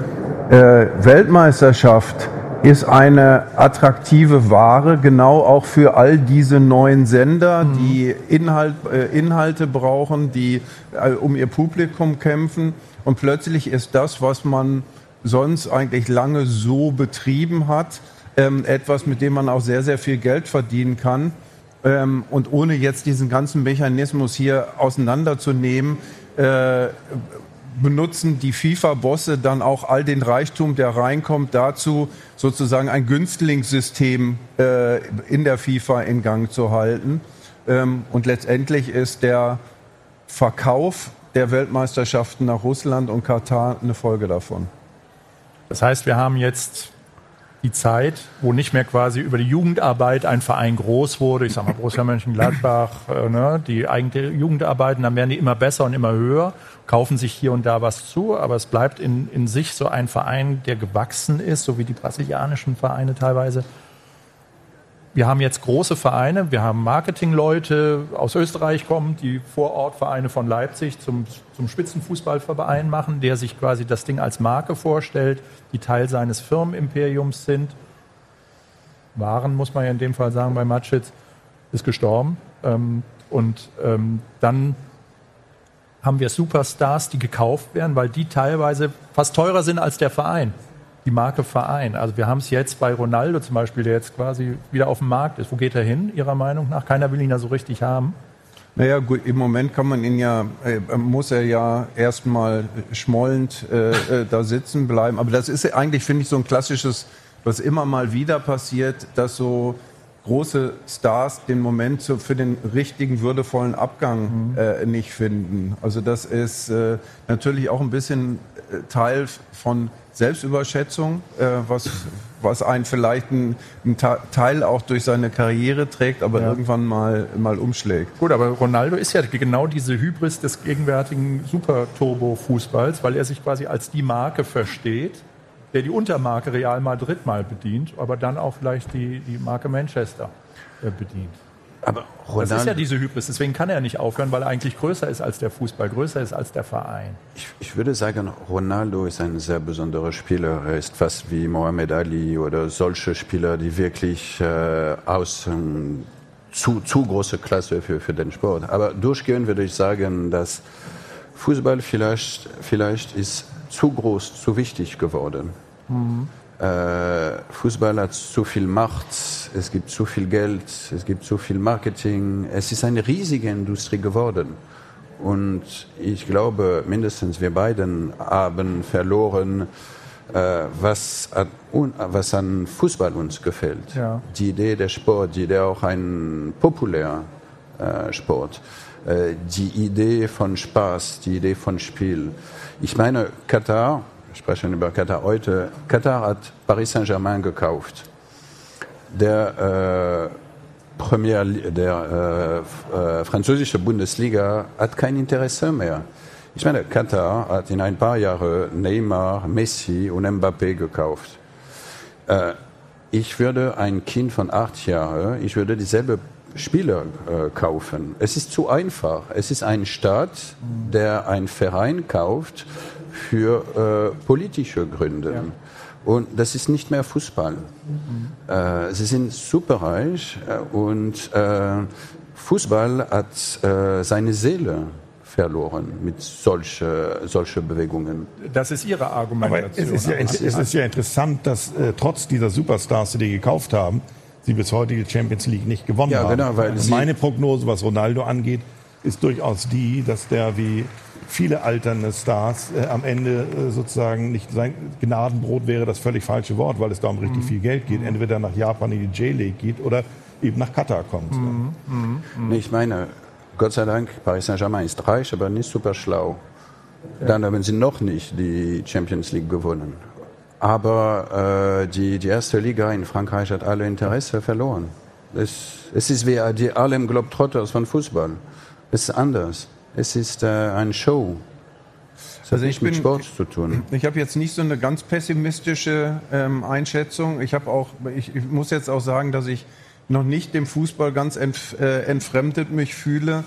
äh, Weltmeisterschaft ist eine attraktive Ware, genau auch für all diese neuen Sender, mhm. die Inhalt, äh, Inhalte brauchen, die äh, um ihr Publikum kämpfen. Und plötzlich ist das, was man sonst eigentlich lange so betrieben hat, ähm, etwas, mit dem man auch sehr, sehr viel Geld verdienen kann. Ähm, und ohne jetzt diesen ganzen Mechanismus hier auseinanderzunehmen, äh, benutzen die FIFA-Bosse dann auch all den Reichtum, der reinkommt, dazu, sozusagen ein Günstlingssystem äh, in der FIFA in Gang zu halten. Ähm, und letztendlich ist der Verkauf der Weltmeisterschaften nach Russland und Katar eine Folge davon. Das heißt, wir haben jetzt die Zeit, wo nicht mehr quasi über die Jugendarbeit ein Verein groß wurde, ich sage mal Borussia Mönchengladbach, äh, ne, die eigentliche Jugendarbeiten, dann werden die immer besser und immer höher, kaufen sich hier und da was zu, aber es bleibt in, in sich so ein Verein, der gewachsen ist, so wie die brasilianischen Vereine teilweise, wir haben jetzt große Vereine, wir haben Marketingleute aus Österreich kommen, die Vorortvereine von Leipzig zum, zum Spitzenfußballverein machen, der sich quasi das Ding als Marke vorstellt, die Teil seines Firmenimperiums sind. Waren, muss man ja in dem Fall sagen, bei Matschitz, ist gestorben. Ähm, und ähm, dann haben wir Superstars, die gekauft werden, weil die teilweise fast teurer sind als der Verein die Marke Verein. Also wir haben es jetzt bei Ronaldo zum Beispiel, der jetzt quasi wieder auf dem Markt ist. Wo geht er hin, Ihrer Meinung nach? Keiner will ihn ja so richtig haben. Naja, gut, im Moment kann man ihn ja, äh, muss er ja erstmal schmollend äh, äh, da sitzen bleiben. Aber das ist eigentlich, finde ich, so ein klassisches, was immer mal wieder passiert, dass so große Stars den Moment zu, für den richtigen, würdevollen Abgang mhm. äh, nicht finden. Also das ist äh, natürlich auch ein bisschen äh, Teil von Selbstüberschätzung, äh, was, was einen vielleicht einen, einen, Teil auch durch seine Karriere trägt, aber ja. irgendwann mal, mal umschlägt. Gut, aber Ronaldo ist ja genau diese Hybris des gegenwärtigen Super-Turbo-Fußballs, weil er sich quasi als die Marke versteht, der die Untermarke Real Madrid mal bedient, aber dann auch vielleicht die, die Marke Manchester äh, bedient. Aber Ronaldo, das ist ja diese Hybris, deswegen kann er nicht aufhören, weil er eigentlich größer ist als der Fußball, größer ist als der Verein. Ich, ich würde sagen, Ronaldo ist ein sehr besonderer Spieler. Er ist fast wie Mohamed Ali oder solche Spieler, die wirklich äh, aus ähm, zu, zu große Klasse für, für den Sport. Aber durchgehend würde ich sagen, dass Fußball vielleicht, vielleicht ist zu groß, zu wichtig geworden. Mhm. Äh, Fußball hat zu viel Macht, es gibt zu viel Geld, es gibt zu viel Marketing. Es ist eine riesige Industrie geworden. Und ich glaube, mindestens wir beiden haben verloren, äh, was, an, was an Fußball uns gefällt. Ja. Die Idee der Sport, die Idee auch ein populärer äh, Sport. Äh, die Idee von Spaß, die Idee von Spiel. Ich meine, Katar, wir sprechen über Katar heute, Katar hat Paris Saint-Germain gekauft. Der, äh, Premier, der äh, äh, französische Bundesliga hat kein Interesse mehr. Ich meine, Katar hat in ein paar Jahren Neymar, Messi und Mbappé gekauft. Äh, ich würde ein Kind von acht Jahren, ich würde dieselbe Spieler äh, kaufen. Es ist zu einfach. Es ist ein Staat, der einen Verein kauft für äh, politische Gründe. Ja. Und das ist nicht mehr Fußball. Mhm. Äh, sie sind superreich äh, und äh, Fußball hat äh, seine Seele verloren mit solchen solche Bewegungen. Das ist Ihre Argumentation. Aber es ist ja, es ist ja interessant, dass äh, trotz dieser Superstars, die die gekauft haben, sie bis heute die Champions League nicht gewonnen ja, genau, haben. Weil also meine Prognose, was Ronaldo angeht, ist durchaus die, dass der wie viele alternde Stars äh, am Ende äh, sozusagen nicht sein Gnadenbrot wäre das völlig falsche Wort, weil es da um richtig mhm. viel Geld geht. Entweder nach Japan in die J-League geht oder eben nach Katar kommt. Mhm. Mhm. Ich meine, Gott sei Dank, Paris Saint-Germain ist reich, aber nicht super schlau. Dann haben sie noch nicht die Champions League gewonnen. Aber äh, die, die erste Liga in Frankreich hat alle Interesse verloren. Es, es ist wie die allem Globetrotters von Fußball. Es ist anders. Es ist äh, eine Show. Das also ich mit Sport zu tun. Ich habe jetzt nicht so eine ganz pessimistische ähm, Einschätzung. Ich habe auch, ich, ich, muss jetzt auch sagen, dass ich noch nicht dem Fußball ganz entf äh, entfremdet mich fühle.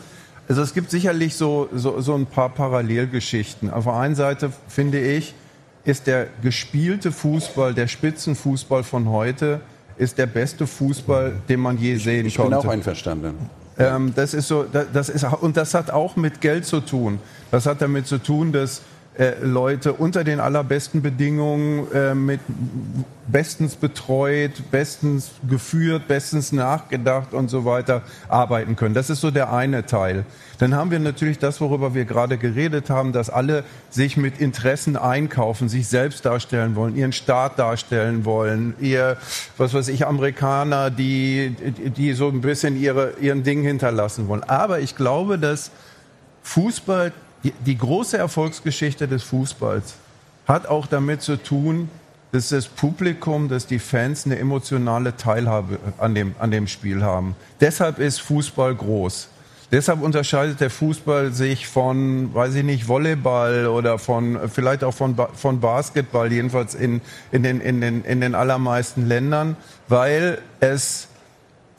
Also es gibt sicherlich so, so, so ein paar Parallelgeschichten. Auf der einen Seite finde ich, ist der gespielte Fußball, der Spitzenfußball von heute, ist der beste Fußball, den man je sehen ich, ich konnte. Ich bin auch einverstanden. Ähm, das ist so, das ist, und das hat auch mit Geld zu tun. Das hat damit zu tun, dass Leute unter den allerbesten Bedingungen äh, mit bestens betreut, bestens geführt, bestens nachgedacht und so weiter arbeiten können. Das ist so der eine Teil. Dann haben wir natürlich das, worüber wir gerade geredet haben, dass alle sich mit Interessen einkaufen, sich selbst darstellen wollen, ihren Staat darstellen wollen, ihr, was weiß ich, Amerikaner, die, die so ein bisschen ihre, ihren Ding hinterlassen wollen. Aber ich glaube, dass Fußball die, große Erfolgsgeschichte des Fußballs hat auch damit zu tun, dass das Publikum, dass die Fans eine emotionale Teilhabe an dem, an dem Spiel haben. Deshalb ist Fußball groß. Deshalb unterscheidet der Fußball sich von, weiß ich nicht, Volleyball oder von, vielleicht auch von, von Basketball, jedenfalls in, in, den, in, den, in den allermeisten Ländern, weil es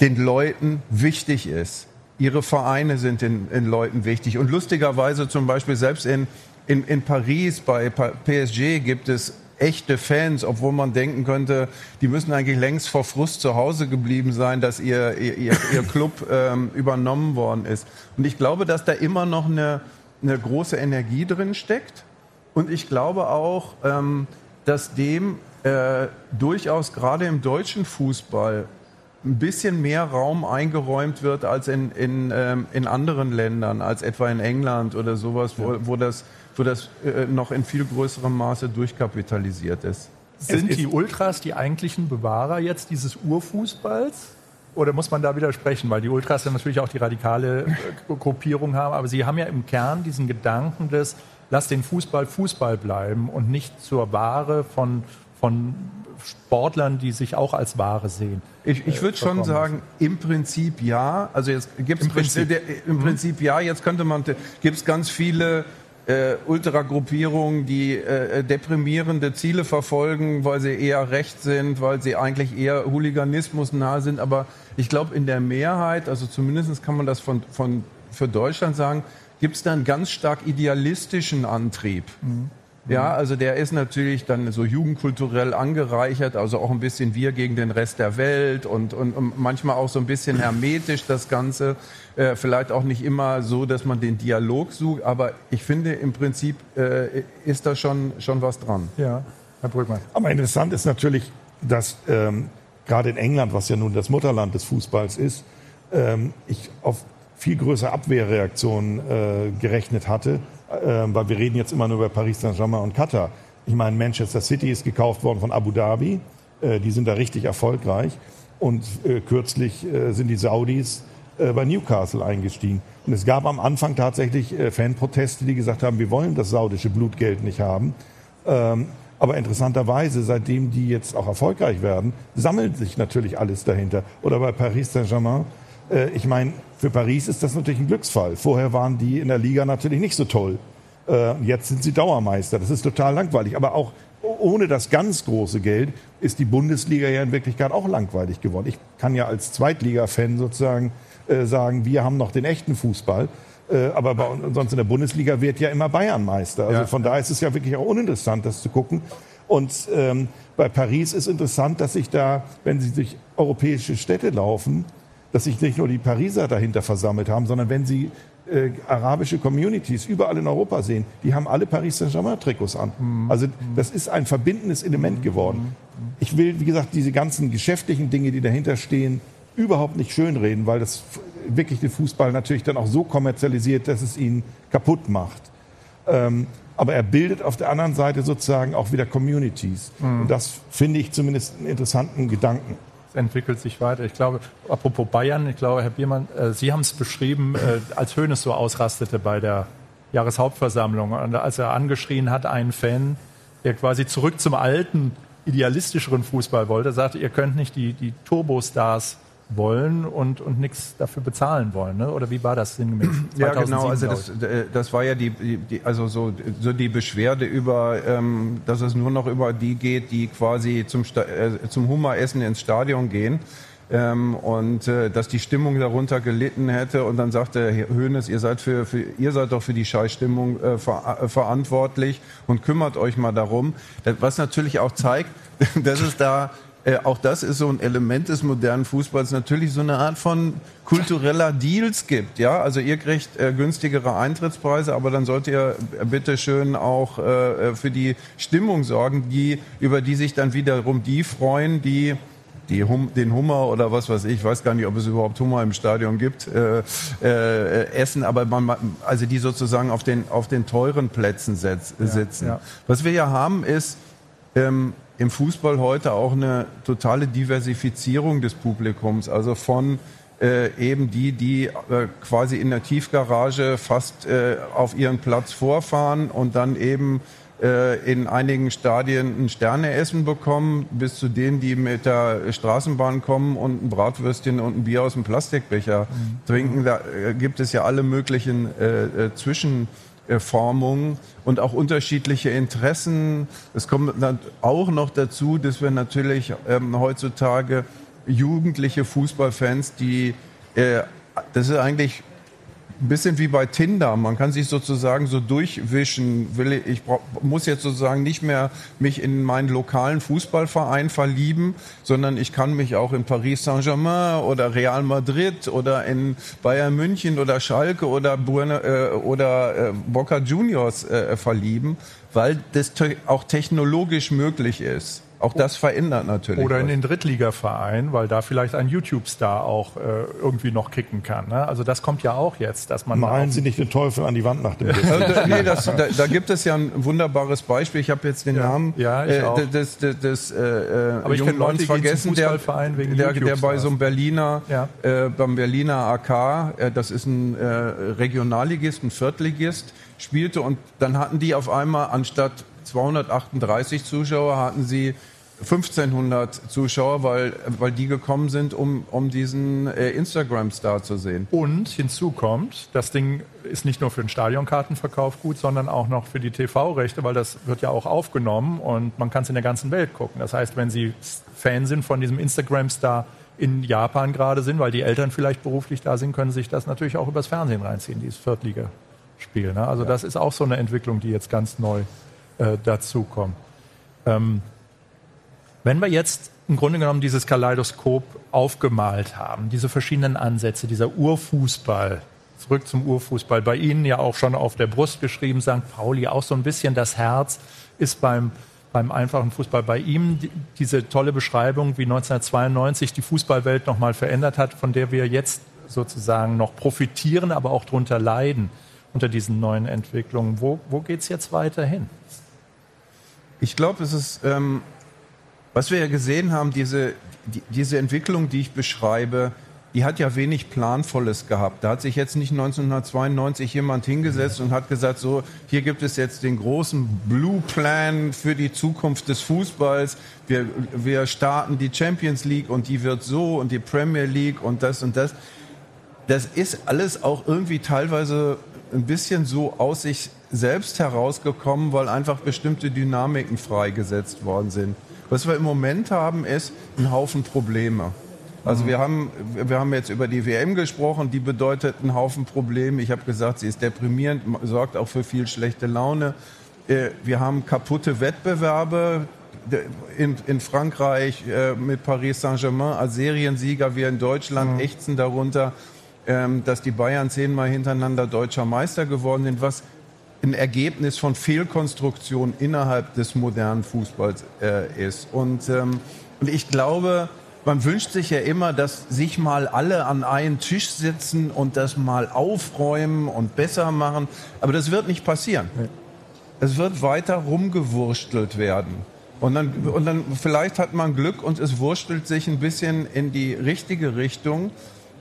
den Leuten wichtig ist ihre Vereine sind den, den Leuten wichtig. Und lustigerweise zum Beispiel selbst in, in, in Paris bei PSG gibt es echte Fans, obwohl man denken könnte, die müssen eigentlich längst vor Frust zu Hause geblieben sein, dass ihr, ihr, ihr Club ähm, übernommen worden ist. Und ich glaube, dass da immer noch eine, eine große Energie drin steckt. Und ich glaube auch, ähm, dass dem äh, durchaus gerade im deutschen Fußball ein bisschen mehr Raum eingeräumt wird als in, in, ähm, in anderen Ländern, als etwa in England oder sowas, wo, wo das, wo das äh, noch in viel größerem Maße durchkapitalisiert ist. Sind die Ultras die eigentlichen Bewahrer jetzt dieses Urfußballs? Oder muss man da widersprechen? Weil die Ultras ja natürlich auch die radikale äh, Gruppierung haben, aber sie haben ja im Kern diesen Gedanken des, lass den Fußball Fußball bleiben und nicht zur Ware von, von Sportlern, die sich auch als Ware sehen. Ich, ich würde schon sagen, im Prinzip ja. Also jetzt gibt es im, Prinzip. Äh, im mhm. Prinzip ja. Jetzt könnte man gibt es ganz viele äh, Ultragruppierungen, die äh, deprimierende Ziele verfolgen, weil sie eher recht sind, weil sie eigentlich eher Hooliganismus nah sind. Aber ich glaube, in der Mehrheit, also zumindest kann man das von, von, für Deutschland sagen, gibt es da einen ganz stark idealistischen Antrieb. Mhm. Ja, also der ist natürlich dann so jugendkulturell angereichert, also auch ein bisschen wir gegen den Rest der Welt und, und, und manchmal auch so ein bisschen hermetisch das Ganze. Äh, vielleicht auch nicht immer so, dass man den Dialog sucht, aber ich finde im Prinzip äh, ist da schon, schon was dran. Ja, Herr Brückmann. Aber interessant ist natürlich, dass ähm, gerade in England, was ja nun das Mutterland des Fußballs ist, ähm, ich auf viel größere Abwehrreaktionen äh, gerechnet hatte äh, weil wir reden jetzt immer nur über Paris Saint-Germain und Katar. Ich meine, Manchester City ist gekauft worden von Abu Dhabi. Äh, die sind da richtig erfolgreich. Und äh, kürzlich äh, sind die Saudis äh, bei Newcastle eingestiegen. Und es gab am Anfang tatsächlich äh, Fanproteste, die gesagt haben, wir wollen das saudische Blutgeld nicht haben. Ähm, aber interessanterweise, seitdem die jetzt auch erfolgreich werden, sammelt sich natürlich alles dahinter. Oder bei Paris Saint-Germain. Ich meine, für Paris ist das natürlich ein Glücksfall. Vorher waren die in der Liga natürlich nicht so toll. Äh, jetzt sind sie Dauermeister. Das ist total langweilig. Aber auch ohne das ganz große Geld ist die Bundesliga ja in Wirklichkeit auch langweilig geworden. Ich kann ja als Zweitliga-Fan sozusagen äh, sagen, wir haben noch den echten Fußball. Äh, aber bei, sonst in der Bundesliga wird ja immer Bayern Meister. Also von daher ist es ja wirklich auch uninteressant, das zu gucken. Und ähm, bei Paris ist interessant, dass sich da, wenn Sie durch europäische Städte laufen, dass sich nicht nur die Pariser dahinter versammelt haben, sondern wenn Sie äh, arabische Communities überall in Europa sehen, die haben alle Paris Saint-Germain-Trikots an. Mhm. Also das ist ein verbindendes Element geworden. Ich will, wie gesagt, diese ganzen geschäftlichen Dinge, die dahinter stehen, überhaupt nicht schönreden, weil das wirklich den Fußball natürlich dann auch so kommerzialisiert, dass es ihn kaputt macht. Ähm, aber er bildet auf der anderen Seite sozusagen auch wieder Communities. Mhm. Und das finde ich zumindest einen interessanten Gedanken. Entwickelt sich weiter. Ich glaube, apropos Bayern, ich glaube, Herr Biermann, äh, Sie haben es beschrieben, äh, als Hoeneß so ausrastete bei der Jahreshauptversammlung. Und als er angeschrien hat, einen Fan, der quasi zurück zum alten, idealistischeren Fußball wollte, sagte, ihr könnt nicht die, die Turbostars wollen und, und nichts dafür bezahlen wollen, ne? oder wie war das sinngemäß? ja, genau, also das, äh, das war ja die, die, also so, so die Beschwerde über, ähm, dass es nur noch über die geht, die quasi zum, äh, zum Hummeressen ins Stadion gehen. Ähm, und äh, dass die Stimmung darunter gelitten hätte. Und dann sagte Herr Höhnes, ihr seid, für, für, ihr seid doch für die Scheißstimmung äh, ver äh, verantwortlich und kümmert euch mal darum. Was natürlich auch zeigt, dass es da äh, auch das ist so ein Element des modernen Fußballs, natürlich so eine Art von kultureller Deals gibt. Ja, also ihr kriegt äh, günstigere Eintrittspreise, aber dann sollt ihr äh, bitte schön auch äh, für die Stimmung sorgen, die über die sich dann wiederum die freuen, die die hum, den Hummer oder was weiß ich, ich weiß gar nicht, ob es überhaupt Hummer im Stadion gibt, äh, äh, essen, aber man, also die sozusagen auf den auf den teuren Plätzen setz, ja, sitzen. Ja. Was wir ja haben ist ähm, im Fußball heute auch eine totale Diversifizierung des Publikums, also von äh, eben die, die äh, quasi in der Tiefgarage fast äh, auf ihren Platz vorfahren und dann eben äh, in einigen Stadien ein Sterneessen bekommen, bis zu denen, die mit der Straßenbahn kommen und ein Bratwürstchen und ein Bier aus dem Plastikbecher mhm. trinken. Da äh, gibt es ja alle möglichen äh, Zwischen Formungen und auch unterschiedliche Interessen. Es kommt dann auch noch dazu, dass wir natürlich ähm, heutzutage jugendliche Fußballfans, die äh, das ist eigentlich ein bisschen wie bei Tinder. Man kann sich sozusagen so durchwischen. Will ich, ich muss jetzt sozusagen nicht mehr mich in meinen lokalen Fußballverein verlieben, sondern ich kann mich auch in Paris Saint-Germain oder Real Madrid oder in Bayern München oder Schalke oder, Buena, äh, oder äh, Boca Juniors äh, verlieben, weil das te auch technologisch möglich ist. Auch das verändert natürlich. Oder in den Drittligaverein, weil da vielleicht ein YouTube-Star auch äh, irgendwie noch kicken kann. Ne? Also das kommt ja auch jetzt, dass man. Malen Sie nicht den Teufel an die Wand nach dem also, nee, das, da, da, gibt es ja ein wunderbares Beispiel. Ich habe jetzt den ja, Namen ja, ich äh, des, des, des äh, Aber ich jungen Leute vergessen, der, der, der bei so einem Berliner, ja. äh, beim Berliner AK, äh, das ist ein äh, Regionalligist, ein Viertligist, spielte und dann hatten die auf einmal anstatt 238 Zuschauer hatten sie 1500 Zuschauer, weil, weil die gekommen sind, um, um diesen äh, Instagram-Star zu sehen. Und hinzu kommt, das Ding ist nicht nur für den Stadionkartenverkauf gut, sondern auch noch für die TV-Rechte, weil das wird ja auch aufgenommen und man kann es in der ganzen Welt gucken. Das heißt, wenn Sie Fan sind von diesem Instagram-Star in Japan gerade sind, weil die Eltern vielleicht beruflich da sind, können Sie sich das natürlich auch übers Fernsehen reinziehen, dieses Viertligaspiel. Ne? Also ja. das ist auch so eine Entwicklung, die jetzt ganz neu äh, dazukommen. Ähm, wenn wir jetzt im Grunde genommen dieses Kaleidoskop aufgemalt haben, diese verschiedenen Ansätze, dieser Urfußball, zurück zum Urfußball, bei Ihnen ja auch schon auf der Brust geschrieben, St. Pauli, auch so ein bisschen das Herz ist beim, beim einfachen Fußball. Bei ihm die, diese tolle Beschreibung, wie 1992 die Fußballwelt nochmal verändert hat, von der wir jetzt sozusagen noch profitieren, aber auch darunter leiden unter diesen neuen Entwicklungen. Wo, wo geht es jetzt weiter hin? Ich glaube, es ist, ähm, was wir ja gesehen haben, diese, die, diese Entwicklung, die ich beschreibe, die hat ja wenig Planvolles gehabt. Da hat sich jetzt nicht 1992 jemand hingesetzt und hat gesagt, so, hier gibt es jetzt den großen Blue Plan für die Zukunft des Fußballs. Wir, wir starten die Champions League und die wird so und die Premier League und das und das. Das ist alles auch irgendwie teilweise ein bisschen so aus sich selbst herausgekommen, weil einfach bestimmte Dynamiken freigesetzt worden sind. Was wir im Moment haben, ist ein Haufen Probleme. Also wir haben, wir haben jetzt über die WM gesprochen, die bedeutet einen Haufen Probleme. Ich habe gesagt, sie ist deprimierend, sorgt auch für viel schlechte Laune. Äh, wir haben kaputte Wettbewerbe in, in Frankreich äh, mit Paris Saint-Germain als Seriensieger. Wir in Deutschland mhm. ächzen darunter, ähm, dass die Bayern zehnmal hintereinander deutscher Meister geworden sind, was ein Ergebnis von Fehlkonstruktion innerhalb des modernen Fußballs äh, ist. Und, ähm, und ich glaube, man wünscht sich ja immer, dass sich mal alle an einen Tisch sitzen und das mal aufräumen und besser machen. Aber das wird nicht passieren. Es wird weiter rumgewurstelt werden. Und dann, und dann vielleicht hat man Glück und es wurstelt sich ein bisschen in die richtige Richtung.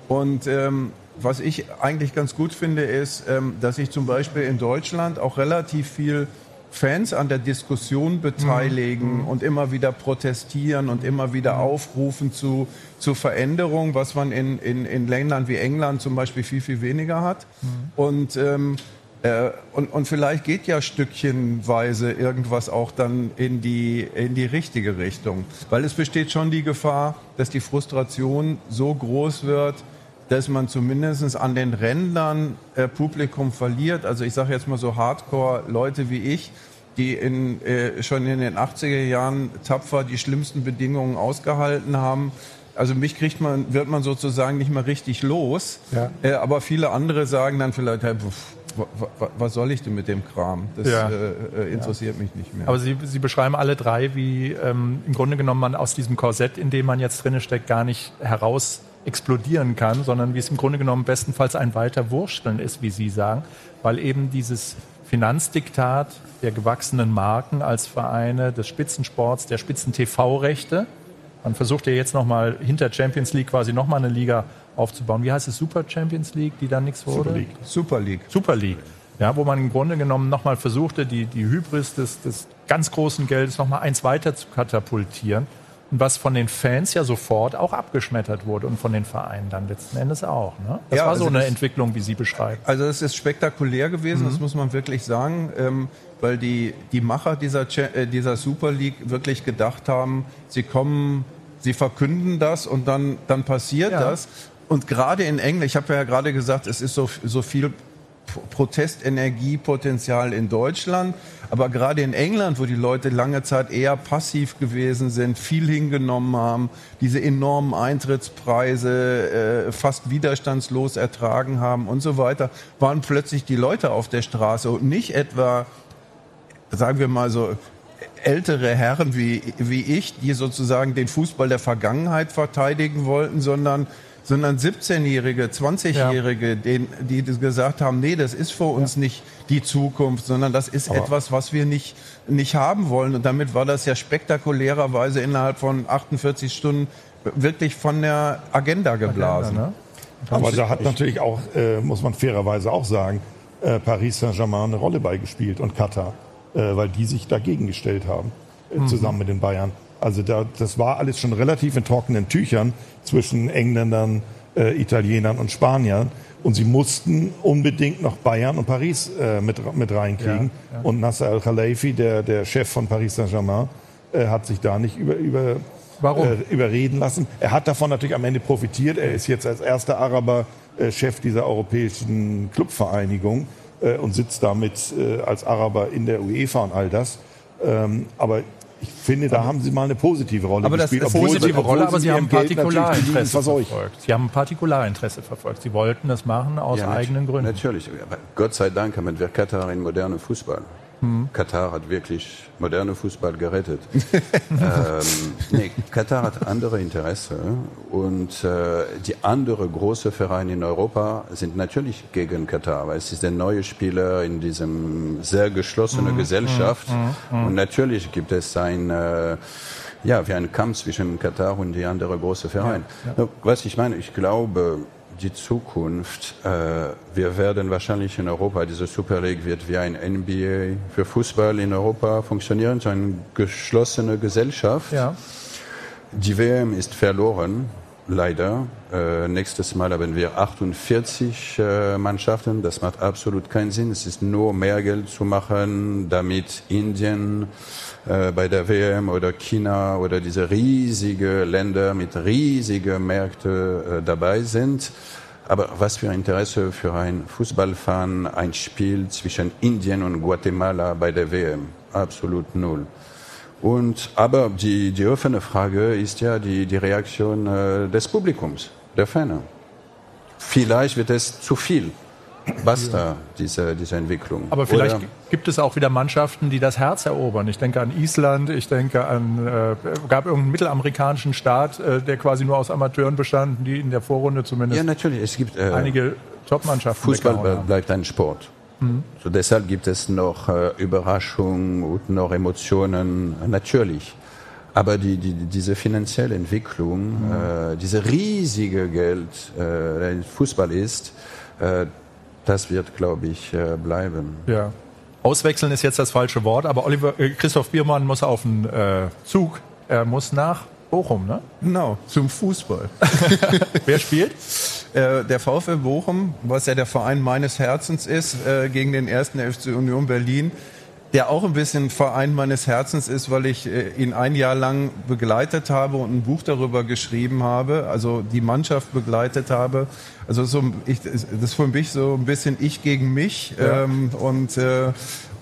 Und ähm, was ich eigentlich ganz gut finde, ist, ähm, dass sich zum Beispiel in Deutschland auch relativ viel Fans an der Diskussion beteiligen mhm. und immer wieder protestieren und immer wieder mhm. aufrufen zu, zu Veränderungen, was man in, in, in Ländern wie England zum Beispiel viel, viel weniger hat. Mhm. Und, ähm, äh, und, und vielleicht geht ja stückchenweise irgendwas auch dann in die, in die richtige Richtung. Weil es besteht schon die Gefahr, dass die Frustration so groß wird, dass man zumindest an den Rändern äh, Publikum verliert. Also ich sage jetzt mal so Hardcore-Leute wie ich, die in, äh, schon in den 80er Jahren tapfer die schlimmsten Bedingungen ausgehalten haben. Also mich kriegt man, wird man sozusagen nicht mehr richtig los. Ja. Äh, aber viele andere sagen dann vielleicht, hey, pff, was soll ich denn mit dem Kram? Das ja. äh, äh interessiert ja. mich nicht mehr. Aber Sie, Sie beschreiben alle drei, wie ähm, im Grunde genommen man aus diesem Korsett, in dem man jetzt drinne steckt, gar nicht heraus explodieren kann, sondern wie es im Grunde genommen bestenfalls ein weiter Wursteln ist, wie Sie sagen, weil eben dieses Finanzdiktat der gewachsenen Marken als Vereine des Spitzensports, der Spitzen-TV-Rechte, man versucht ja jetzt nochmal hinter Champions League quasi nochmal eine Liga aufzubauen. Wie heißt es? Super Champions League, die dann nichts wurde? Super League. Super League. Super League. Ja, wo man im Grunde genommen nochmal versuchte, die, die Hybris des, des ganz großen Geldes nochmal eins weiter zu katapultieren was von den Fans ja sofort auch abgeschmettert wurde und von den Vereinen dann letzten Endes auch. Ne? Das ja, war so also eine das, Entwicklung, wie Sie beschreiben. Also es ist spektakulär gewesen, mhm. das muss man wirklich sagen, ähm, weil die, die Macher dieser, äh, dieser Super League wirklich gedacht haben, sie kommen, sie verkünden das und dann, dann passiert ja. das. Und gerade in England, ich habe ja gerade gesagt, es ist so, so viel Protestenergiepotenzial in Deutschland. Aber gerade in England, wo die Leute lange Zeit eher passiv gewesen sind, viel hingenommen haben, diese enormen Eintrittspreise äh, fast widerstandslos ertragen haben und so weiter, waren plötzlich die Leute auf der Straße und nicht etwa, sagen wir mal so, ältere Herren wie, wie ich, die sozusagen den Fußball der Vergangenheit verteidigen wollten, sondern sondern 17-Jährige, 20-Jährige, ja. die gesagt haben, nee, das ist für uns ja. nicht die Zukunft, sondern das ist Aber etwas, was wir nicht, nicht haben wollen. Und damit war das ja spektakulärerweise innerhalb von 48 Stunden wirklich von der Agenda geblasen. Agenda, ne? Aber da hat natürlich auch, äh, muss man fairerweise auch sagen, äh, Paris Saint-Germain eine Rolle beigespielt und Katar, äh, weil die sich dagegen gestellt haben, äh, mhm. zusammen mit den Bayern. Also da, das war alles schon relativ in trockenen Tüchern zwischen Engländern, äh, Italienern und Spaniern. Und sie mussten unbedingt noch Bayern und Paris äh, mit, mit reinkriegen. Ja, ja. Und Nasser Al-Khalifi, der, der Chef von Paris Saint-Germain, äh, hat sich da nicht über, über, äh, überreden lassen. Er hat davon natürlich am Ende profitiert. Er ist jetzt als erster Araber äh, Chef dieser europäischen Clubvereinigung äh, und sitzt damit äh, als Araber in der UEFA und all das. Ähm, aber ich finde, da haben Sie mal eine positive Rolle aber gespielt. Das, das positive Rolle, aber Sie haben Partikularinteresse verfolgt. Sie haben Partikularinteresse verfolgt. Sie wollten das machen aus ja, eigenen Gründen. Natürlich. Aber Gott sei Dank haben wir Katar in moderne Fußball. Mhm. Katar hat wirklich moderne Fußball gerettet. ähm, nee, Katar hat andere Interesse und äh, die andere große Vereine in Europa sind natürlich gegen Katar, weil es ist der neue Spieler in diesem sehr geschlossenen mhm. Gesellschaft mhm. mhm. und natürlich gibt es ein äh, ja, wie ein Kampf zwischen Katar und die anderen großen Vereine. Ja, ja. Was ich meine, ich glaube, die Zukunft, äh, wir werden wahrscheinlich in Europa, diese Super League wird wie ein NBA für Fußball in Europa funktionieren, so eine geschlossene Gesellschaft. Ja. Die WM ist verloren, leider. Äh, nächstes Mal haben wir 48 äh, Mannschaften. Das macht absolut keinen Sinn. Es ist nur mehr Geld zu machen, damit Indien äh, bei der WM oder China oder diese riesige Länder mit riesigen Märkten äh, dabei sind. Aber was für Interesse für ein Fußballfan ein Spiel zwischen Indien und Guatemala bei der WM? Absolut null. Und, aber die, die offene Frage ist ja die, die Reaktion äh, des Publikums, der Fans. Vielleicht wird es zu viel. Basta, diese, diese Entwicklung. Aber vielleicht Oder? gibt es auch wieder Mannschaften, die das Herz erobern. Ich denke an Island, ich denke an, äh, gab irgendeinen mittelamerikanischen Staat, äh, der quasi nur aus Amateuren bestand, die in der Vorrunde zumindest ja, natürlich. Es gibt, äh, einige Top-Mannschaften. Fußball bleibt ein Sport. Mhm. So deshalb gibt es noch äh, Überraschungen und noch Emotionen, natürlich. Aber die, die, diese finanzielle Entwicklung, mhm. äh, diese riesige Geld, äh, der Fußball ist, äh, das wird, glaube ich, äh, bleiben. Ja. Auswechseln ist jetzt das falsche Wort, aber Oliver, äh, Christoph Biermann muss auf den äh, Zug. Er muss nach Bochum, ne? Genau, zum Fußball. Wer spielt? Äh, der VfL Bochum, was ja der Verein meines Herzens ist, äh, gegen den ersten FC Union Berlin der auch ein bisschen Verein meines Herzens ist, weil ich äh, ihn ein Jahr lang begleitet habe und ein Buch darüber geschrieben habe, also die Mannschaft begleitet habe. Also so, ich, das ist für mich so ein bisschen ich gegen mich ja. ähm, und äh,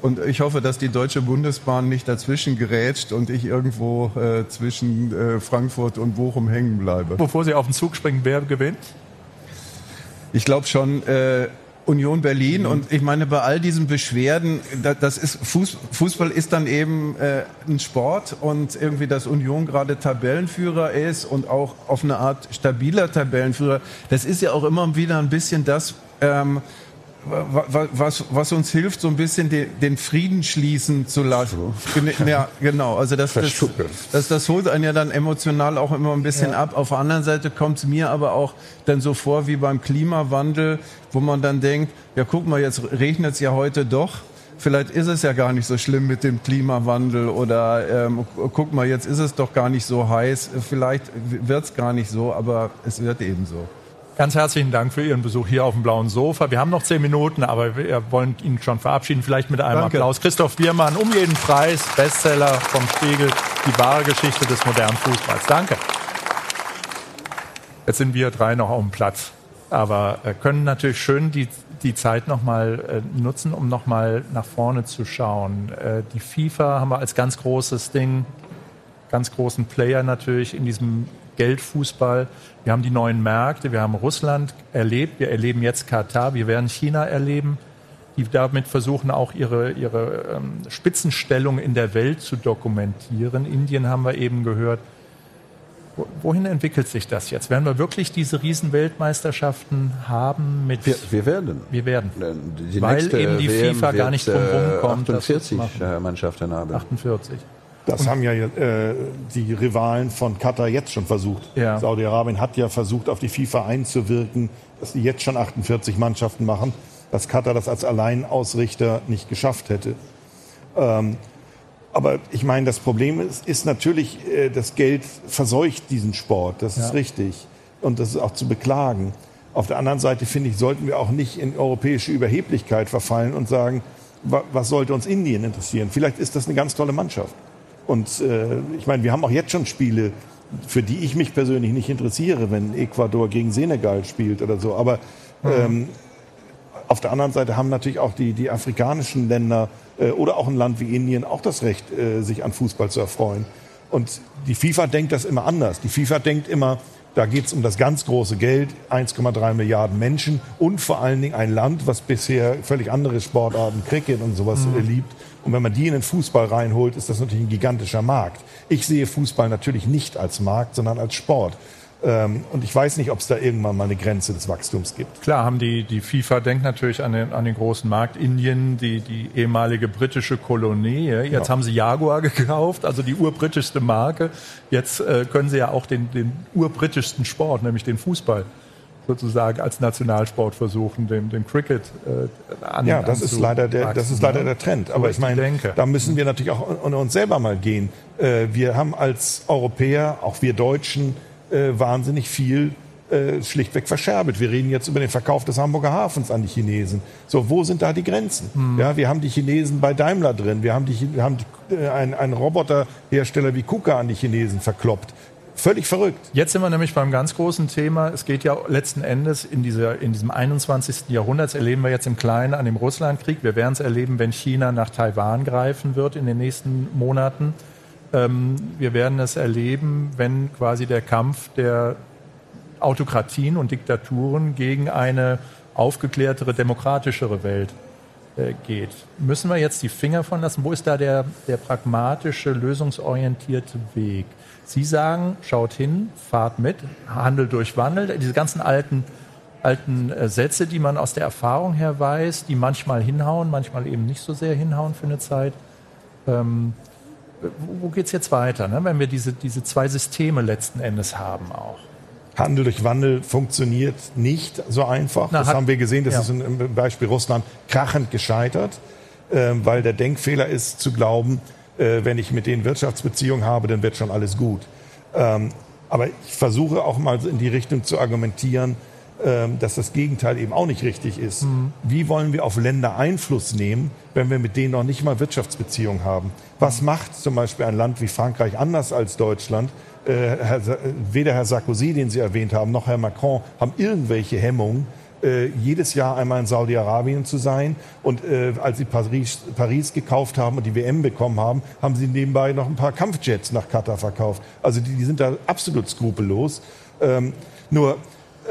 und ich hoffe, dass die Deutsche Bundesbahn nicht dazwischen gerätscht und ich irgendwo äh, zwischen äh, Frankfurt und Bochum hängen bleibe. Bevor Sie auf den Zug springen, wer gewinnt? Ich glaube schon, äh, Union Berlin mhm. und ich meine bei all diesen Beschwerden, das ist Fußball ist dann eben äh, ein Sport und irgendwie, dass Union gerade Tabellenführer ist und auch auf eine Art stabiler Tabellenführer, das ist ja auch immer wieder ein bisschen das, ähm, was, was uns hilft, so ein bisschen den, den Frieden schließen zu lassen. Ja, genau. Also das, das, das, das holt einen ja dann emotional auch immer ein bisschen ja. ab. Auf der anderen Seite kommt es mir aber auch dann so vor wie beim Klimawandel, wo man dann denkt, ja guck mal, jetzt regnet es ja heute doch. Vielleicht ist es ja gar nicht so schlimm mit dem Klimawandel oder ähm, guck mal, jetzt ist es doch gar nicht so heiß. Vielleicht wird es gar nicht so, aber es wird eben so. Ganz herzlichen Dank für Ihren Besuch hier auf dem blauen Sofa. Wir haben noch zehn Minuten, aber wir wollen ihn schon verabschieden. Vielleicht mit einem Danke. Applaus. Christoph Biermann, um jeden Preis, Bestseller vom Spiegel, die wahre Geschichte des modernen Fußballs. Danke. Jetzt sind wir drei noch auf dem Platz, aber äh, können natürlich schön die, die Zeit nochmal äh, nutzen, um nochmal nach vorne zu schauen. Äh, die FIFA haben wir als ganz großes Ding, ganz großen Player natürlich in diesem Geldfußball. Wir haben die neuen Märkte, wir haben Russland erlebt, wir erleben jetzt Katar, wir werden China erleben, die damit versuchen auch ihre, ihre ähm, Spitzenstellung in der Welt zu dokumentieren. Indien haben wir eben gehört. Wohin entwickelt sich das jetzt? Werden wir wirklich diese Riesenweltmeisterschaften haben mit? Wir, wir werden. Wir werden. Die Weil eben die FIFA gar nicht drum rumkommt. 48 Mannschaften haben. 48. Das haben ja äh, die Rivalen von Katar jetzt schon versucht. Ja. Saudi-Arabien hat ja versucht, auf die FIFA einzuwirken, dass die jetzt schon 48 Mannschaften machen, dass Katar das als Alleinausrichter nicht geschafft hätte. Ähm, aber ich meine, das Problem ist, ist natürlich, äh, das Geld verseucht diesen Sport. Das ja. ist richtig. Und das ist auch zu beklagen. Auf der anderen Seite, finde ich, sollten wir auch nicht in europäische Überheblichkeit verfallen und sagen, was sollte uns Indien interessieren? Vielleicht ist das eine ganz tolle Mannschaft. Und äh, ich meine, wir haben auch jetzt schon Spiele, für die ich mich persönlich nicht interessiere, wenn Ecuador gegen Senegal spielt oder so. Aber mhm. ähm, auf der anderen Seite haben natürlich auch die, die afrikanischen Länder äh, oder auch ein Land wie Indien auch das Recht, äh, sich an Fußball zu erfreuen. Und die FIFA denkt das immer anders. Die FIFA denkt immer, da geht es um das ganz große Geld, 1,3 Milliarden Menschen und vor allen Dingen ein Land, was bisher völlig andere Sportarten, Cricket und sowas mhm. liebt. Und wenn man die in den Fußball reinholt, ist das natürlich ein gigantischer Markt. Ich sehe Fußball natürlich nicht als Markt, sondern als Sport. Ähm, und ich weiß nicht, ob es da irgendwann mal eine Grenze des Wachstums gibt. Klar, haben die, die FIFA denkt natürlich an den, an den großen Markt Indien, die, die ehemalige britische Kolonie. Jetzt ja. haben sie Jaguar gekauft, also die urbritischste Marke. Jetzt äh, können sie ja auch den, den urbritischsten Sport, nämlich den Fußball, sozusagen als Nationalsport versuchen, dem, dem Cricket äh, an. Ja, das ist leider der, das ist leider ne? der Trend. Aber ich meine, da müssen wir natürlich auch unter uns selber mal gehen. Äh, wir haben als Europäer, auch wir Deutschen, äh, wahnsinnig viel äh, schlichtweg verscherbelt. Wir reden jetzt über den Verkauf des Hamburger Hafens an die Chinesen. So, wo sind da die Grenzen? Hm. Ja, wir haben die Chinesen bei Daimler drin. Wir haben, die, wir haben die, äh, einen, einen Roboterhersteller wie KUKA an die Chinesen verkloppt. Völlig verrückt. Jetzt sind wir nämlich beim ganz großen Thema. Es geht ja letzten Endes in, dieser, in diesem 21. Jahrhundert, das erleben wir jetzt im Kleinen an dem Russlandkrieg. Wir werden es erleben, wenn China nach Taiwan greifen wird in den nächsten Monaten. Ähm, wir werden es erleben, wenn quasi der Kampf der Autokratien und Diktaturen gegen eine aufgeklärtere, demokratischere Welt äh, geht. Müssen wir jetzt die Finger von lassen? Wo ist da der, der pragmatische, lösungsorientierte Weg? Sie sagen, schaut hin, fahrt mit, handelt durch Wandel. Diese ganzen alten, alten äh, Sätze, die man aus der Erfahrung her weiß, die manchmal hinhauen, manchmal eben nicht so sehr hinhauen für eine Zeit. Ähm, wo geht es jetzt weiter, ne? wenn wir diese, diese zwei Systeme letzten Endes haben auch? Handel durch Wandel funktioniert nicht so einfach. Na, das hat, haben wir gesehen, das ja. ist im Beispiel Russland krachend gescheitert, äh, weil der Denkfehler ist zu glauben, äh, wenn ich mit denen Wirtschaftsbeziehungen habe, dann wird schon alles gut. Ähm, aber ich versuche auch mal in die Richtung zu argumentieren, ähm, dass das Gegenteil eben auch nicht richtig ist. Mhm. Wie wollen wir auf Länder Einfluss nehmen, wenn wir mit denen noch nicht mal Wirtschaftsbeziehungen haben? Was mhm. macht zum Beispiel ein Land wie Frankreich anders als Deutschland? Äh, Herr, weder Herr Sarkozy, den Sie erwähnt haben, noch Herr Macron haben irgendwelche Hemmungen, äh, jedes Jahr einmal in Saudi-Arabien zu sein. Und äh, als sie Paris, Paris gekauft haben und die WM bekommen haben, haben sie nebenbei noch ein paar Kampfjets nach Katar verkauft. Also die, die sind da absolut skrupellos. Ähm, nur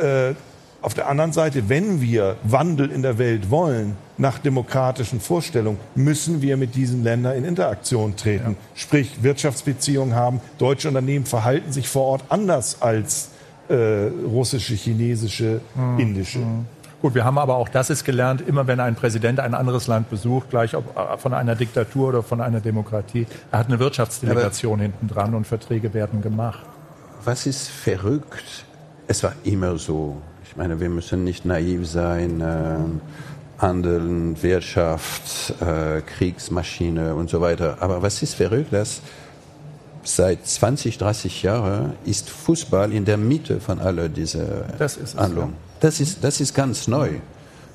äh, auf der anderen Seite, wenn wir Wandel in der Welt wollen, nach demokratischen Vorstellungen, müssen wir mit diesen Ländern in Interaktion treten. Ja. Sprich, Wirtschaftsbeziehungen haben. Deutsche Unternehmen verhalten sich vor Ort anders als äh, russische, chinesische, mhm. indische. Mhm. Gut, wir haben aber auch das ist gelernt, immer wenn ein Präsident ein anderes Land besucht, gleich ob äh, von einer Diktatur oder von einer Demokratie, er hat eine Wirtschaftsdelegation aber hinten dran und Verträge werden gemacht. Was ist verrückt? Es war immer so. Ich meine, wir müssen nicht naiv sein. Äh, Handeln, Wirtschaft, äh, Kriegsmaschine und so weiter. Aber was ist verrückt, dass seit 20, 30 Jahren ist Fußball in der Mitte von all diese das es, Handlungen. Ja. Das, ist, das ist ganz neu.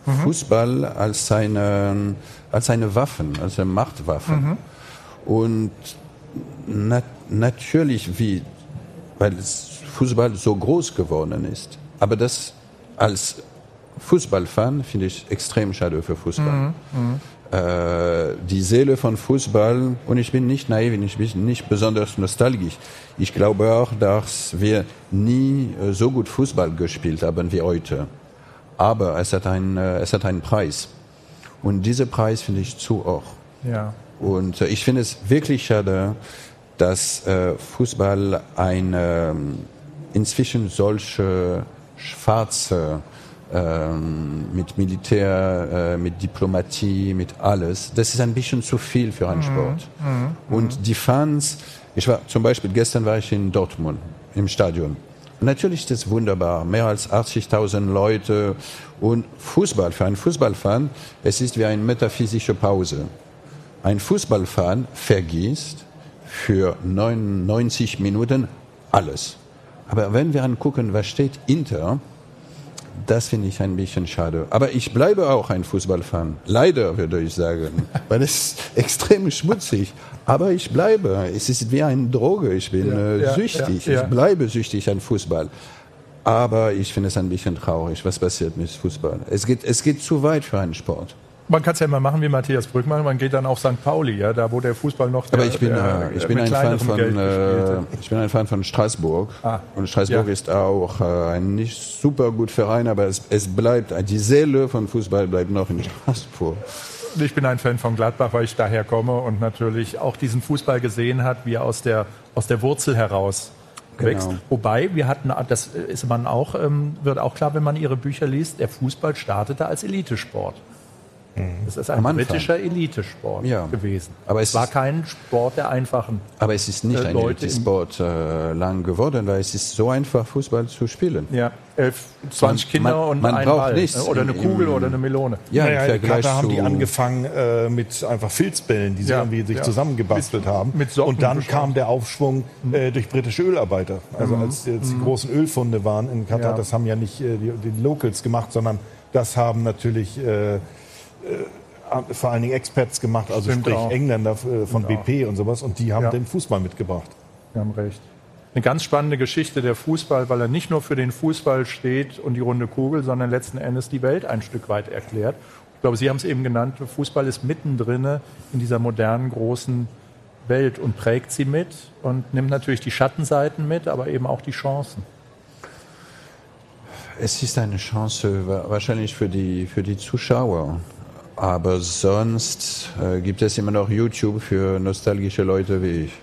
Mhm. Fußball als eine, als eine Waffe, als eine Machtwaffe. Mhm. Und nat natürlich, wie, weil Fußball so groß geworden ist. Aber das als Fußballfan finde ich extrem schade für Fußball. Mhm, mhm. Die Seele von Fußball, und ich bin nicht naiv, ich bin nicht besonders nostalgisch. Ich glaube auch, dass wir nie äh, so gut Fußball gespielt haben wie heute. Aber es hat, ein, äh, es hat einen Preis. Und dieser Preis finde ich zu hoch. Ja. Und äh, ich finde es wirklich schade, dass äh, Fußball eine, ähm, inzwischen solche schwarze ähm, mit Militär, äh, mit Diplomatie, mit alles. Das ist ein bisschen zu viel für einen mhm. Sport. Mhm. Und die Fans, ich war zum Beispiel gestern war ich in Dortmund im Stadion. Natürlich ist es wunderbar, mehr als 80.000 Leute und Fußball für einen Fußballfan, es ist wie eine metaphysische Pause. Ein Fußballfan vergisst für 99 Minuten alles. Aber wenn wir angucken, was steht Inter, das finde ich ein bisschen schade. Aber ich bleibe auch ein Fußballfan. Leider, würde ich sagen. Weil es ist extrem schmutzig. Aber ich bleibe. Es ist wie eine Droge. Ich bin ja, äh, süchtig. Ja, ja. Ich bleibe süchtig an Fußball. Aber ich finde es ein bisschen traurig, was passiert mit Fußball. Es geht, es geht zu weit für einen Sport man kann es ja immer machen wie Matthias Brückmann, man geht dann auf St. Pauli, ja, da wo der Fußball noch der, Aber ich bin, der, äh, ich bin ein Fan von äh, ich bin ein Fan von Straßburg ah, und Straßburg ja. ist auch äh, ein nicht super gut Verein, aber es, es bleibt die Seele von Fußball bleibt noch in Straßburg. Ich bin ein Fan von Gladbach, weil ich daher komme und natürlich auch diesen Fußball gesehen hat, wie er aus der aus der Wurzel heraus wächst. Genau. Wobei wir hatten, das ist man auch, ähm, wird auch klar, wenn man ihre Bücher liest, der Fußball startete als Elitesport. Es ist ein britischer Elitesport ja. gewesen. Aber es war kein Sport der einfachen. Aber es ist nicht äh, ein Elitesport äh, lang geworden, weil es ist so einfach, Fußball zu spielen. Ja, elf, 20 man, Kinder man, und man ein braucht Ball. Nichts oder eine Kugel im, oder eine Melone. Ja, naja, im Vergleich da haben die angefangen äh, mit einfach Filzbällen, die sie ja, irgendwie sich ja. zusammengebastelt mit, haben. Mit und dann kam der Aufschwung mhm. äh, durch britische Ölarbeiter. Also mhm. als jetzt die mhm. großen Ölfunde waren in Katar, ja. das haben ja nicht äh, die, die Locals gemacht, sondern das haben natürlich äh, äh, vor allen Dingen Experts gemacht, also Stimmt sprich auch. Engländer äh, von ja. BP und sowas, und die haben ja. den Fußball mitgebracht. Sie haben recht. Eine ganz spannende Geschichte der Fußball, weil er nicht nur für den Fußball steht und die runde Kugel, sondern letzten Endes die Welt ein Stück weit erklärt. Ich glaube, Sie haben es eben genannt, Fußball ist mittendrin in dieser modernen großen Welt und prägt sie mit und nimmt natürlich die Schattenseiten mit, aber eben auch die Chancen. Es ist eine Chance wahrscheinlich für die, für die Zuschauer. Aber sonst äh, gibt es immer noch YouTube für nostalgische Leute wie ich.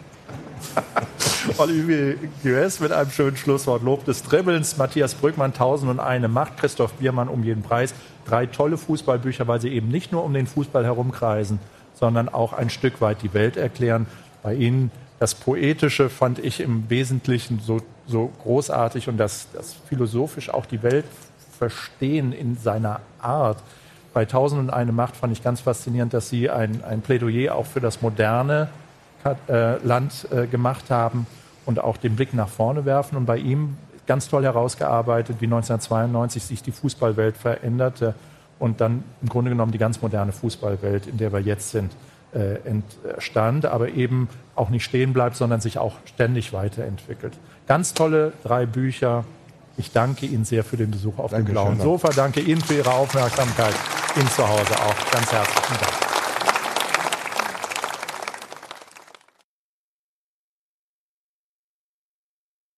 Olivier Gues mit einem schönen Schlusswort. Lob des Dribbelns. Matthias Brückmann, 1001 Macht. Christoph Biermann um jeden Preis. Drei tolle Fußballbücher, weil sie eben nicht nur um den Fußball herumkreisen, sondern auch ein Stück weit die Welt erklären. Bei Ihnen das Poetische fand ich im Wesentlichen so, so großartig und das, das philosophisch auch die Welt verstehen in seiner Art bei Tausend und eine Macht fand ich ganz faszinierend, dass Sie ein, ein Plädoyer auch für das moderne äh, Land äh, gemacht haben und auch den Blick nach vorne werfen. Und bei ihm ganz toll herausgearbeitet, wie 1992 sich die Fußballwelt veränderte und dann im Grunde genommen die ganz moderne Fußballwelt, in der wir jetzt sind, äh, entstand, aber eben auch nicht stehen bleibt, sondern sich auch ständig weiterentwickelt. Ganz tolle drei Bücher. Ich danke Ihnen sehr für den Besuch auf Dankeschön. dem blauen Sofa. Danke Ihnen für Ihre Aufmerksamkeit. Ihnen zu Hause auch ganz herzlichen Dank.